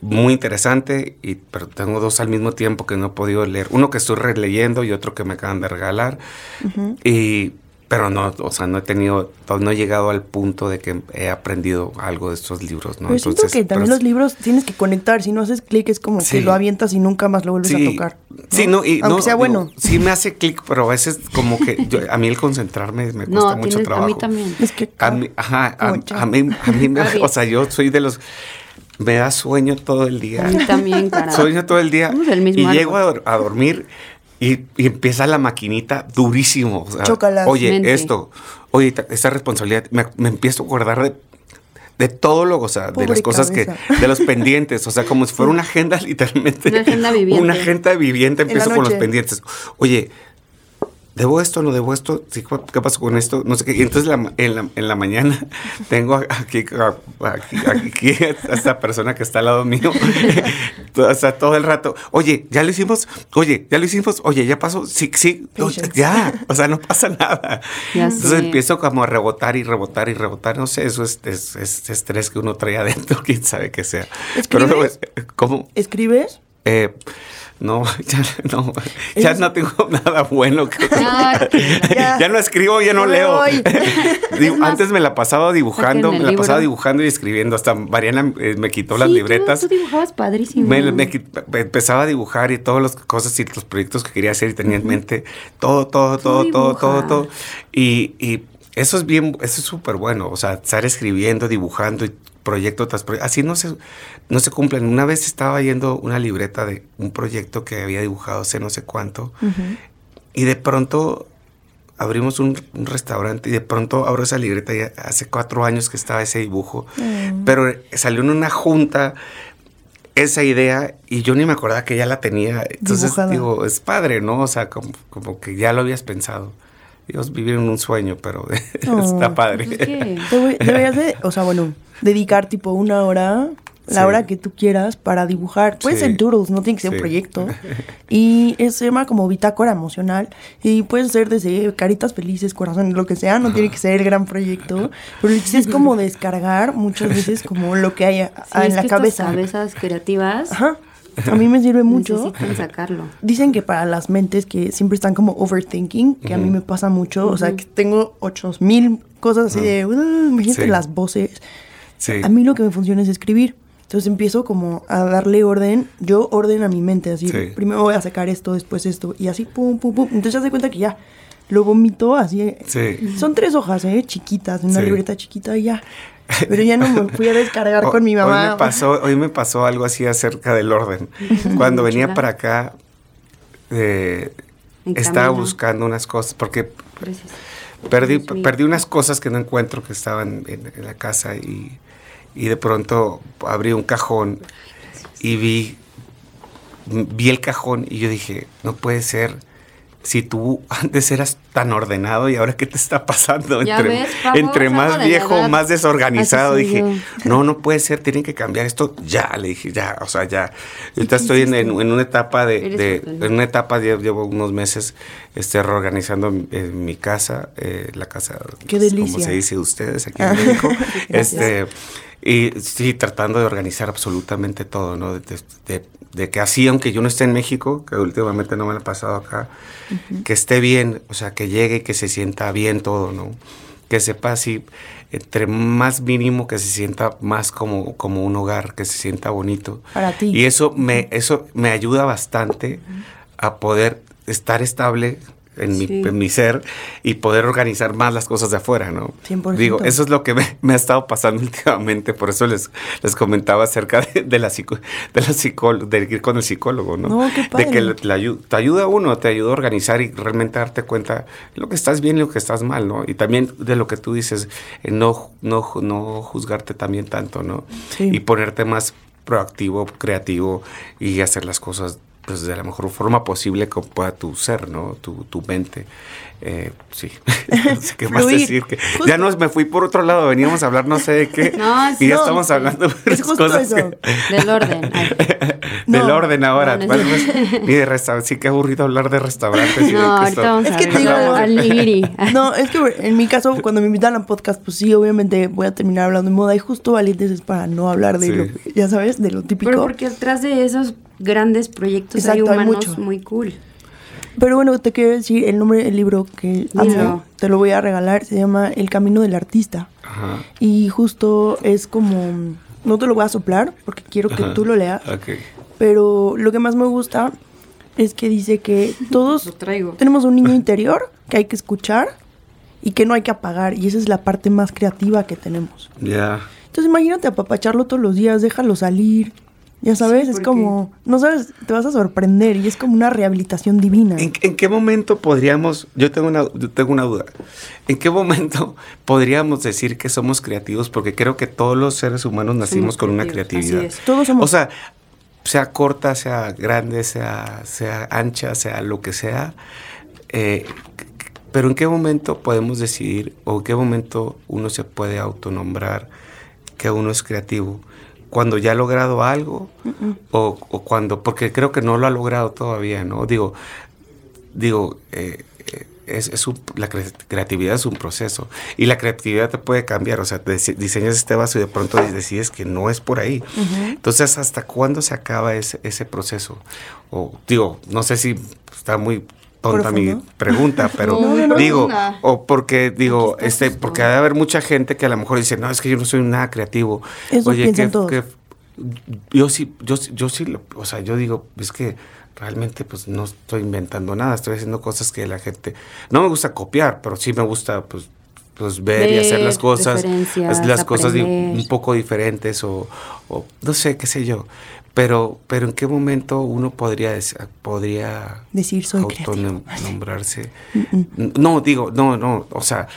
muy interesante, y, pero tengo dos al mismo tiempo que no he podido leer. Uno que estoy releyendo y otro que me acaban de regalar. Y pero no, o sea, no he tenido, no he llegado al punto de que he aprendido algo de estos libros, ¿no? Pero siento que también los libros tienes que conectar, si no haces clic es como que lo avientas y nunca más lo vuelves a tocar. Sí, no, y aunque sea bueno. sí me hace clic, pero a veces como que a mí el concentrarme me cuesta mucho trabajo. A mí también. Es que a mí, ajá, a, mí, a mí me, o sea, yo soy de los me da sueño todo el día. A mí también, cara. Sueño todo el día. y llego a, dormir y, empieza la maquinita durísimo. Oye, esto, oye, esta responsabilidad, me, empiezo a acordar de, de todo lo, o sea, de las cosas que, de los pendientes, o sea, como si fuera una agenda literalmente. Una agenda viviente. Una agenda viviente, empiezo con los pendientes. Oye, ¿debo esto? ¿No debo esto? ¿Qué pasó con esto? No sé qué. Y entonces en, la, en, la, mañana tengo aquí, aquí, a esta persona que está al lado mío, o sea, todo el rato, oye, ¿ya lo hicimos? Oye, ¿ya lo hicimos? Oye, ¿ya pasó? Sí, sí, ya, o sea, no pasa nada. entonces empiezo como a rebotar y rebotar y rebotar, no sé, eso es, es, estrés que uno trae adentro, quién sabe qué sea. ¿Escribes? Pero, ¿Cómo? ¿Escribes? Eh, no, ya no, ya no tengo nada bueno. ya. no escribo, ya no leo. antes me la pasaba dibujando, me la pasaba dibujando y escribiendo. Hasta Mariana eh, me quitó las libretas. Tú, dibujabas padrísimo. Me, empezaba a dibujar y todas las cosas y los proyectos que quería hacer y tenía en mente todo, todo, todo, todo, todo, todo. Y, y eso es bien, eso es súper bueno. O sea, estar escribiendo, dibujando y proyecto tras proyecto. Así no se, no se cumplen. Una vez estaba yendo una libreta de un proyecto que había dibujado hace no sé cuánto y de pronto abrimos un, restaurante y de pronto abro esa libreta y hace cuatro años que estaba ese dibujo, mm. pero salió en una junta esa idea y yo ni me acordaba que ya la tenía. Entonces digo, es padre, ¿no? O sea, como, como que ya lo habías pensado. Dios, vivir en un sueño, pero está padre. Pues deberías de, o sea, bueno, dedicar tipo una hora, la hora que tú quieras para dibujar. Puede ser doodles, no tiene que ser un proyecto. Y se llama como bitácora emocional. Y puede ser desde caritas felices, corazones, lo que sea, no tiene que ser el gran proyecto. Pero es como descargar muchas veces como lo que hay en la cabeza. cabezas creativas. Ajá a mí me sirve mucho. Necesitan sacarlo. Dicen que para las mentes que siempre están como overthinking, que a mí me pasa mucho, o sea, que tengo ocho mil cosas así de, uh, imagínate las voces. A mí lo que me funciona es escribir. Entonces empiezo como a darle orden, yo orden a mi mente, así, primero voy a sacar esto, después esto, y así, pum, pum, pum. Entonces ya se cuenta que ya, lo vomito así. Son tres hojas, ¿eh? Chiquitas, una libreta chiquita y ya. Pero ya no me fui a descargar con mi mamá. Hoy me, pasó, hoy me pasó algo así acerca del orden. Cuando venía para acá, eh, estaba buscando unas cosas, porque perdí, perdí unas cosas que no encuentro que estaban en, la casa y, y, de pronto abrí un cajón y vi, vi el cajón y yo dije, no puede ser si tú antes eras tan ordenado y ahora qué te está pasando entre, entre más viejo, más desorganizado, dije, no, no puede ser, tienen que cambiar esto ya, le dije, ya, o sea, ya. Ahorita estoy en, una etapa de, en una etapa, llevo unos meses este, reorganizando mi, casa, eh, la casa, qué como se dice ustedes aquí en México, este, y sí, tratando de organizar absolutamente todo, ¿no? de de que así, aunque yo no esté en México, que últimamente no me lo ha pasado acá, que esté bien, o sea, que llegue y que se sienta bien todo, ¿no? Que sepa así, entre más mínimo, que se sienta más como, como un hogar, que se sienta bonito. Para ti. Y eso me, eso me ayuda bastante a poder estar estable en, mi, en mi ser y poder organizar más las cosas de afuera, ¿no? 100%. Digo, eso es lo que me, me ha estado pasando últimamente, por eso les, les comentaba acerca de, de la psico, de la psicólogo, de ir con el psicólogo, ¿no? No, qué De que padre. le- te, ayu- te ayuda a uno, te ayuda a organizar y realmente darte cuenta de lo que estás bien y lo que estás mal, ¿no? Y también de lo que tú dices, no, no, no juzgarte también tanto, ¿no? Sí. Y ponerte más proactivo, creativo y hacer las cosas pues de la mejor forma posible que pueda tu ser, ¿no? Tu, tu mente. Eh, sí. no sé qué más decir. Que Justo. ya nos me fui por otro lado, veníamos a hablar no sé de qué. No, sí, y ya no, estamos hablando de Es justo cosas eso. que- Del orden. Del orden ahora. no, no Bueno, es- pues, ni de restaurantes. Sí, qué aburrido hablar de restaurantes. y de No, que ahorita esto- vamos Es a que te digo, al. No, es que en mi caso, cuando me invitan a podcast, pues sí, obviamente voy a terminar hablando de moda y justo Valientes es para no hablar de Sí. lo, que- ya sabes, de lo típico. Pero porque detrás de esos grandes proyectos hay Exacto, hay humanos mucho. muy cool. Pero bueno, te quiero decir el nombre del libro que amo, te lo voy a regalar, se llama El Camino del Artista. Ajá. Y justo es como, no te lo voy a soplar porque quiero que Ajá. tú lo leas, Ok. pero lo que más me gusta es que dice que todos Lo traigo. tenemos un niño interior que hay que escuchar y que no hay que apagar y esa es la parte más creativa que tenemos. Ya. Entonces imagínate apapacharlo todos los días, déjalo salir. Ya sabes, es porque- como, no sabes, te vas a sorprender y es como una rehabilitación divina. ¿En, en qué momento podríamos, yo tengo, una, yo tengo una duda, ¿en qué momento podríamos decir que somos creativos? Porque creo que todos los seres humanos nacimos Somos con una creatividad. así es. Todos somos. O sea, sea corta, sea grande, sea, sea ancha, sea lo que sea. eh, pero ¿en qué momento podemos decidir o en qué momento uno se puede autonombrar que uno es creativo? Cuando ya ha logrado algo o, o cuando, porque creo que no lo ha logrado todavía, ¿no? Digo, digo, eh, eh, es, es un- la cre- creatividad es un proceso y la creatividad te puede cambiar, o sea, te diseñas este vaso y de pronto decides que no es por ahí. Entonces, ¿hasta cuándo se acaba ese, ese proceso? O digo, no sé si está muy tonta mi pregunta, pero No, no, no, digo, o porque digo, este, porque ha de haber mucha gente que a lo mejor dice, no, es que yo no soy nada creativo. Eso piensan que, que yo sí, yo, sí- yo sí, o sea, yo digo, es que realmente pues no estoy inventando nada, estoy haciendo cosas que la gente, no me gusta copiar, pero sí me gusta pues, pues ver, y hacer Ver las cosas, las, cosas un poco diferentes o, o no sé, qué sé yo. Pero, pero en qué momento uno podría, podría Decir soy creativo. autonombrarse. No, digo, no, no, o sea,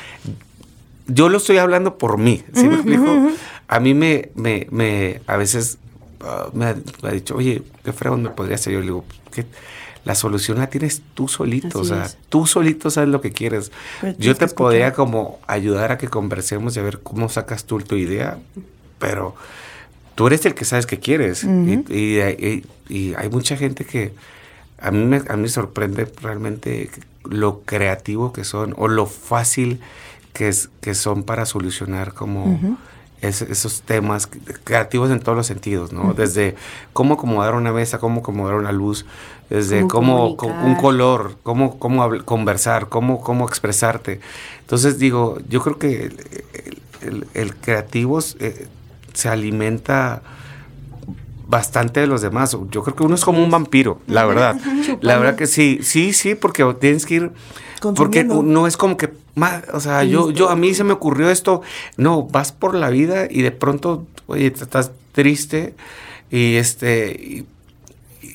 yo lo estoy hablando por mí, ¿sí me explico? A mí me, me, me a veces ah, me, ha, me ha dicho, oye, ¿qué fregón me podría hacer? Yo le digo, ¿qué? La solución la tienes tú solito, Así o sea, es. tú solito sabes lo que quieres. Pero Yo te podría como ayudar a que conversemos y a ver cómo sacas tú tu idea, pero tú eres el que sabes que quieres. y, y- y- y hay mucha gente que a mí, me, a mí sorprende realmente lo creativo que son o lo fácil que, es, que son para solucionar como es- esos temas creativos en todos los sentidos, ¿no? Desde cómo acomodar una mesa, cómo acomodar una luz, desde Cómo un color, cómo, cómo conversar, cómo, cómo expresarte. Entonces digo, yo creo que el, el- el- el creativo eh, se alimenta bastante de los demás. Yo creo que uno es como un vampiro, la verdad. La verdad que sí, sí, sí, porque tienes que ir... Porque no es como que, o sea, yo, yo a mí se me ocurrió esto. No, vas por la vida y de pronto, oye, estás triste y este y,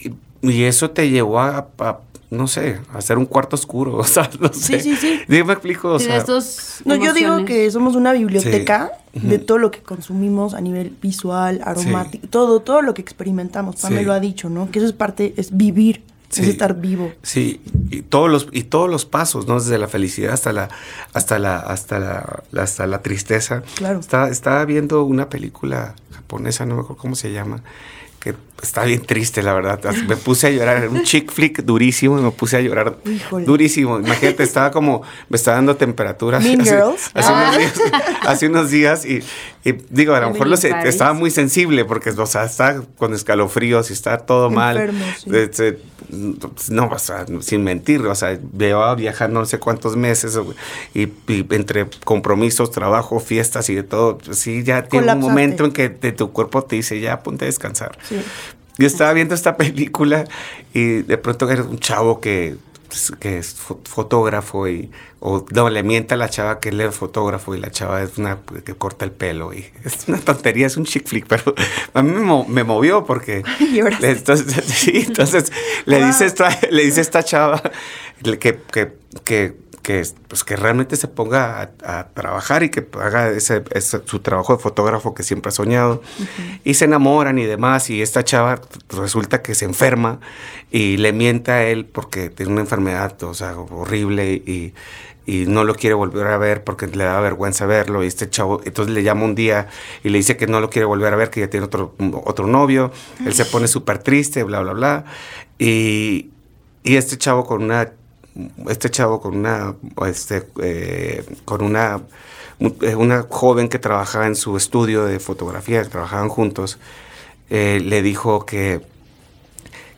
y- y eso te llevó a, a, no sé, hacer un cuarto oscuro, o sea, no sé. sí, sí. Me explico, o Sí, de sea, estos No, yo digo que somos una biblioteca Sí. de todo lo que consumimos a nivel visual, aromático, todo, todo lo que experimentamos. Pam me Sí. lo ha dicho, ¿no? Que eso es parte, es vivir, Sí. es estar vivo. Sí, y todos los y todos los pasos, ¿no? Desde la felicidad hasta la hasta la hasta la, la- hasta la tristeza. Claro. Estaba, estaba viendo una película japonesa, no me acuerdo cómo se llama, que está bien triste, la verdad. Me puse a llorar, era un chick flick durísimo y me puse a llorar Híjole. durísimo. Imagínate, estaba como, me estaba dando temperatura. Hace, Girls. hace Ah. unos días, hace unos días y, y digo, a lo mejor lo sé, Emily Paris. estaba muy sensible porque, o sea, está con escalofríos y está todo mal. Sí. Se- no, o sea, sin mentir, o sea, llevaba viajando no sé cuántos meses y, y entre compromisos, trabajo, fiestas y de todo, sí, ya tiene un momento en que de tu cuerpo te dice, ya ponte a descansar. Sí. Yo estaba viendo esta película y de pronto era un chavo que que es fotógrafo y o no le mienta a la chava que él es fotógrafo y la chava es una que corta el pelo y es una tontería es un chick flick pero a mí me, movió porque entonces, sí, entonces le dice esta le dice esta chava que, que, que que, pues, que realmente se ponga a, trabajar y que haga ese, su trabajo de fotógrafo que siempre ha soñado. Y se enamoran y demás. Y esta chava resulta que se enferma y le miente a él porque tiene una enfermedad o sea, horrible y, y no lo quiere volver a ver porque le da vergüenza verlo. Y este chavo, entonces le llama un día y le dice que no lo quiere volver a ver, que ya tiene otro, otro novio. Él se pone súper triste, bla, bla, bla. Y, y este chavo con una este chavo con una, este, eh, con una, eh, una joven que trabajaba en su estudio de fotografía, trabajaban juntos, eh, le dijo que,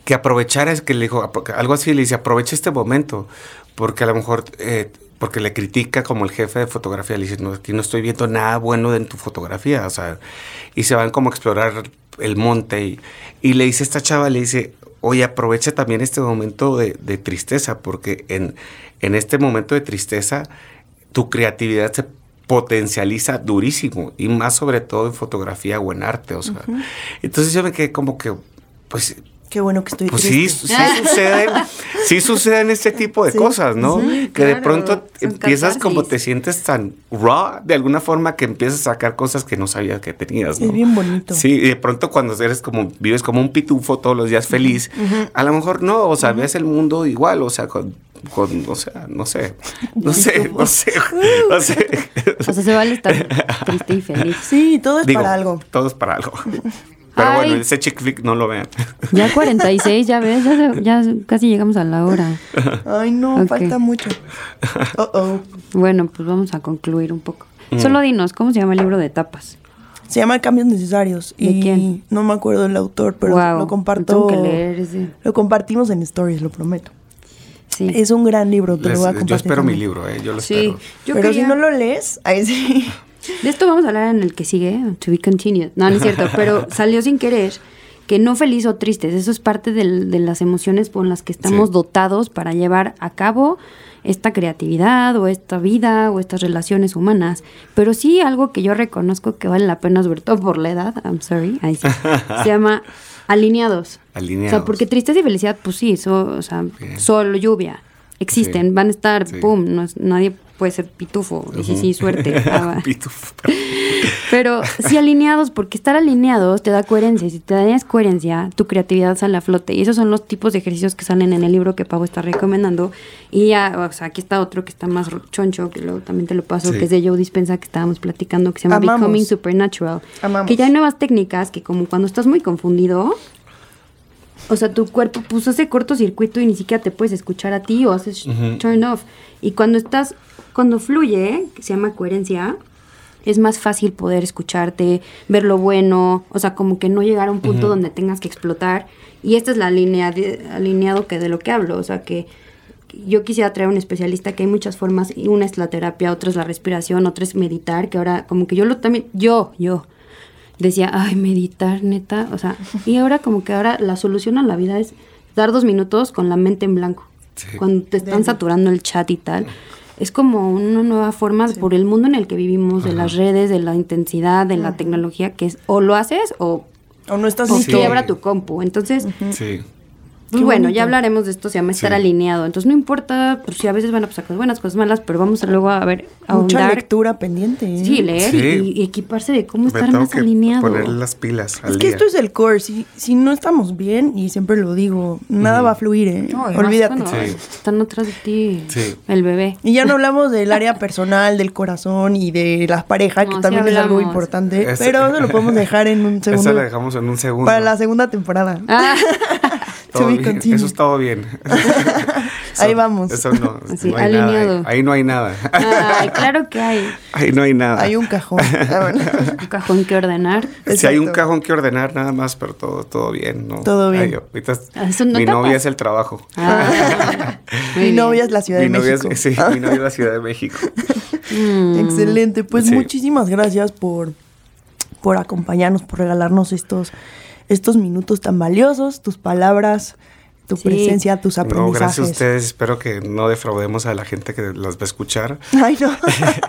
que aprovechara, que le dijo, algo así, le dice, aprovecha este momento, porque a lo mejor, porque le critica como el jefe de fotografía, le dice, no, aquí no estoy viendo nada bueno en tu fotografía, o sea, y se van como a explorar el monte, y, y le dice esta chava, le dice, oye, aprovecha también este momento de, tristeza, porque en, en, este momento de tristeza tu creatividad se potencializa durísimo, y más sobre todo en fotografía o en arte, o sea. Entonces yo me quedé como que, pues Qué bueno que estoy Pues sí, sí suceden, sí suceden este tipo de cosas, ¿no? que de pronto empiezas como te sientes tan raw de alguna forma que empiezas a sacar cosas que no sabías que tenías, ¿no? Es bien bonito. Sí, y de pronto cuando eres como, vives como un pitufo todos los días feliz, a lo mejor no, o sea, ves el mundo igual, o sea, con, con, o sea, no sé, no sé, no sé, no sé. O sea, se vale estar triste y feliz. Sí, todo es para algo. Todo es para algo. Pero bueno, ese chick flick no lo vean. Ya 46, ya ves, ya, casi llegamos a la hora. Ay, no, falta mucho. Oh, oh. Bueno, pues vamos a concluir un poco. Mm. Solo dinos, ¿cómo se llama el libro de tapas? Se llama Cambios Necesarios. ¿De y quién? No me acuerdo del autor, pero lo comparto. que leer Lo compartimos en Stories, lo prometo. Sí. Es un gran libro, te lo voy a compartir. Yo espero mi libro, ¿eh? Yo lo sí. espero. pero si no lo lees, ahí sí. De esto vamos a hablar en el que sigue, to be continued. No, no es cierto, pero salió sin querer que no feliz o tristes, eso es parte de las emociones con las que estamos dotados para llevar a cabo esta creatividad o esta vida o estas relaciones humanas. Pero sí algo que yo reconozco que vale la pena, sobre todo por la edad, I'm sorry, ahí sí, se llama alineados. Alineados. O sea, porque tristeza y felicidad, pues sí, o sea, sol, lluvia, existen, van a estar, pum, no nadie puede ser pitufo, y sí, sí, suerte. Ah, pitufo. Pero sí alineados, porque estar alineados te da coherencia. Y si te das coherencia, tu creatividad sale a flote. Y esos son los tipos de ejercicios que salen en el libro que Pavo está recomendando. Y ya, o sea, aquí está otro que está más choncho, que luego también te lo paso, que es de Joe Dispensa, que estábamos platicando, que se llama Becoming Supernatural. Que ya hay nuevas técnicas que como cuando estás muy confundido, o sea, tu cuerpo pues hace cortocircuito y ni siquiera te puedes escuchar a ti o haces turn off. Y cuando estás, cuando fluye, que se llama coherencia, es más fácil poder escucharte, ver lo bueno, o sea, como que no llegar a un punto donde tengas que explotar. Y esta es la línea de, alineado que de lo que hablo, o sea, que yo quisiera traer a un especialista que hay muchas formas, y una es la terapia, otra es la respiración, otra es meditar, que ahora como que yo lo también, yo, yo, decía, ay, meditar, neta, o sea, y ahora como que ahora la solución a la vida es dar dos minutos con la mente en blanco. Cuando te están saturando el chat y tal, es como una nueva forma por el mundo en el que vivimos, de las redes, de la intensidad, de la tecnología, que es o lo haces o, o no estás o quiebra tu compu. Entonces, sí pues bueno, ya hablaremos de esto, se llama estar alineado. Entonces no importa, pues si a veces van a pasar cosas buenas, cosas malas, pero vamos a luego a ver, a Mucha lectura pendiente. ¿eh? Sí, leer Y, equiparse de cómo estar más alineado. Poner las pilas. es que esto es el core. Si, si no estamos bien, y siempre lo digo, nada va a fluir, ¿eh? Olvídate. Están atrás de ti el bebé. Y ya no hablamos del área personal, del corazón y de las parejas, que también es algo importante. pero eso lo podemos dejar en un segundo. Eso lo dejamos en un segundo. Para la segunda temporada. Ah. Eso es todo bien. ahí vamos. Eso no, alineado. Ahí, no hay nada. Ay, claro que hay. Ahí no hay nada. Hay un cajón. Ah, un cajón que ordenar. Sí, hay un cajón que ordenar nada más, pero todo, todo bien. ¿no? Todo bien. Ah, mi novia es el trabajo. Ah, mi novia es la Ciudad de México. sí, mi novia es la Ciudad de México. Mm. Excelente. Pues muchísimas gracias por, por acompañarnos, por regalarnos estos estos minutos tan valiosos, tus palabras tu Sí. presencia, tus No, aprendizajes. gracias a ustedes. Espero que no defraudemos a la gente que los va a escuchar. Ay, no.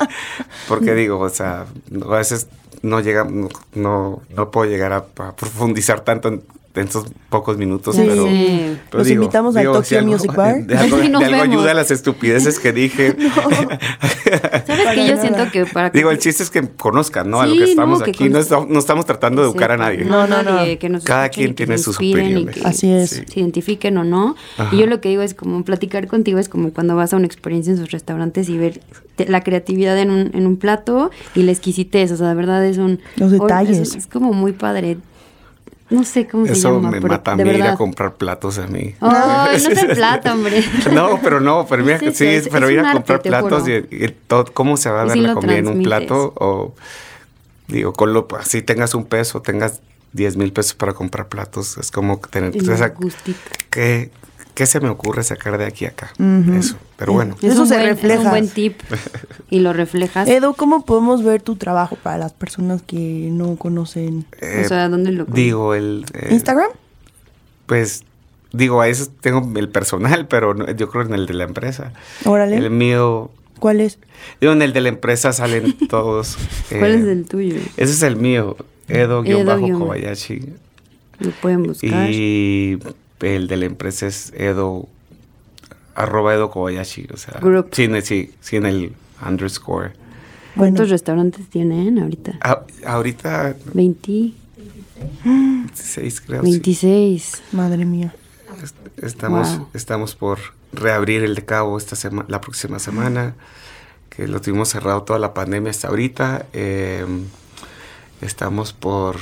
Porque digo, o sea, a veces no llega, no, no, no puedo llegar a, a profundizar tanto en, en estos pocos minutos, Sí. pero, Sí. pero Los invitamos al Tokyo algo- Music Bar. De algo, de algo ayuda a las estupideces que dije. ¿Sabes Para que yo nada. siento que para que Digo, el chiste es que conozcan, ¿no? a lo que estamos no, que aquí. No, conozcan. estamos, no estamos tratando de educar a nadie. No, no, no. que nos Cada quien que tiene sus opiniones. que Así es. Se identifiquen o no. Ajá. Y yo lo que digo es como platicar contigo es como cuando vas a una experiencia en sus restaurantes y ver te- la creatividad en un, en un plato y la exquisitez. O sea, de verdad es un... Los detalles. Es, es como muy padre. No sé cómo se Eso llama. me pero mata a mí ir a comprar platos a mí. Ay, no es el plato, hombre. No, pero no, pero mira, Es eso, sí, es- pero ir a comprar platos y, y todo, cómo se va a ver sí la comida en un plato o digo, con lo así tengas un peso, tengas 10 mil pesos para comprar platos, es como tener esa- gustito. ¿Qué, se me ocurre sacar de aquí a acá? Eso, pero bueno. Es Eso se buen- refleja. Es un buen tip. Y lo reflejas. Edo, ¿cómo podemos ver tu trabajo para las personas que no conocen? Eh, o sea, ¿dónde lo digo, el... eh, ¿Instagram? Pues, digo, a eso tengo el personal, pero no- yo creo en el de la empresa. Órale. El mío... ¿Cuál es? Digo, en el de la empresa salen todos. ¿Cuál eh, es el tuyo? Ese es el mío, Edo guión- Edo-Kobayashi. Lo pueden buscar. Y el de la empresa es Edo, arroba Edo Kobayashi. O sea, Group. Sin, el- sí, sin el underscore. ¿Cuántos Bueno. restaurantes tienen ahorita? A- ahorita 20, 16 creo. sí. 26. Madre mía. Est- Estamos, Wow. estamos por reabrir el de Cabo esta semana, la próxima semana, que lo tuvimos cerrado toda la pandemia hasta ahorita. Eh, estamos por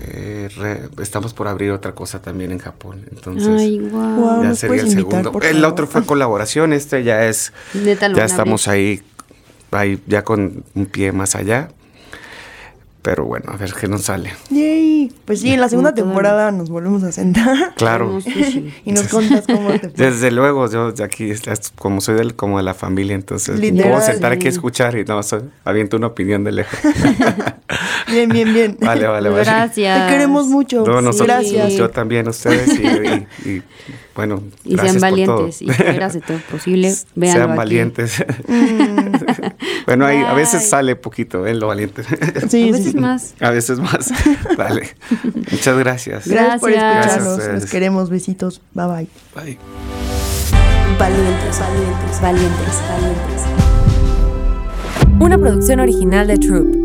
eh, re- estamos por abrir otra cosa también en Japón. Entonces, Ay, wow. Guau. ya ¿nos sería el invitar, segundo. por El otro fue colaboración, este ya es, Neta, ya estamos ahí, ahí ya con un pie más allá. Pero bueno, a ver qué nos sale. Yay. Pues sí, en la segunda temporada nos volvemos a sentar Claro. Y nos contas cómo te fue. Desde luego, yo de aquí, como soy del, como de la familia, entonces Literal. puedo sentar aquí a escuchar y no, so- aviento una opinión de lejos. Bien, bien, bien. vale, vale, vale. Gracias. Te queremos mucho. No, nosotros- Gracias. Yo también ustedes y, y- y, bueno, Y gracias sean por todo. valientes y de todo posible. Véanlo Sean aquí. valientes. Mm. bueno, ahí, a veces sale poquito, ¿eh? Lo valiente. Sí, a veces sí. más. a veces más. Vale. Muchas gracias. Gracias por escucharnos. Gracias. Los queremos. Besitos. Bye bye. Bye. Valientes, valientes, valientes, valientes. Una producción original de Troop.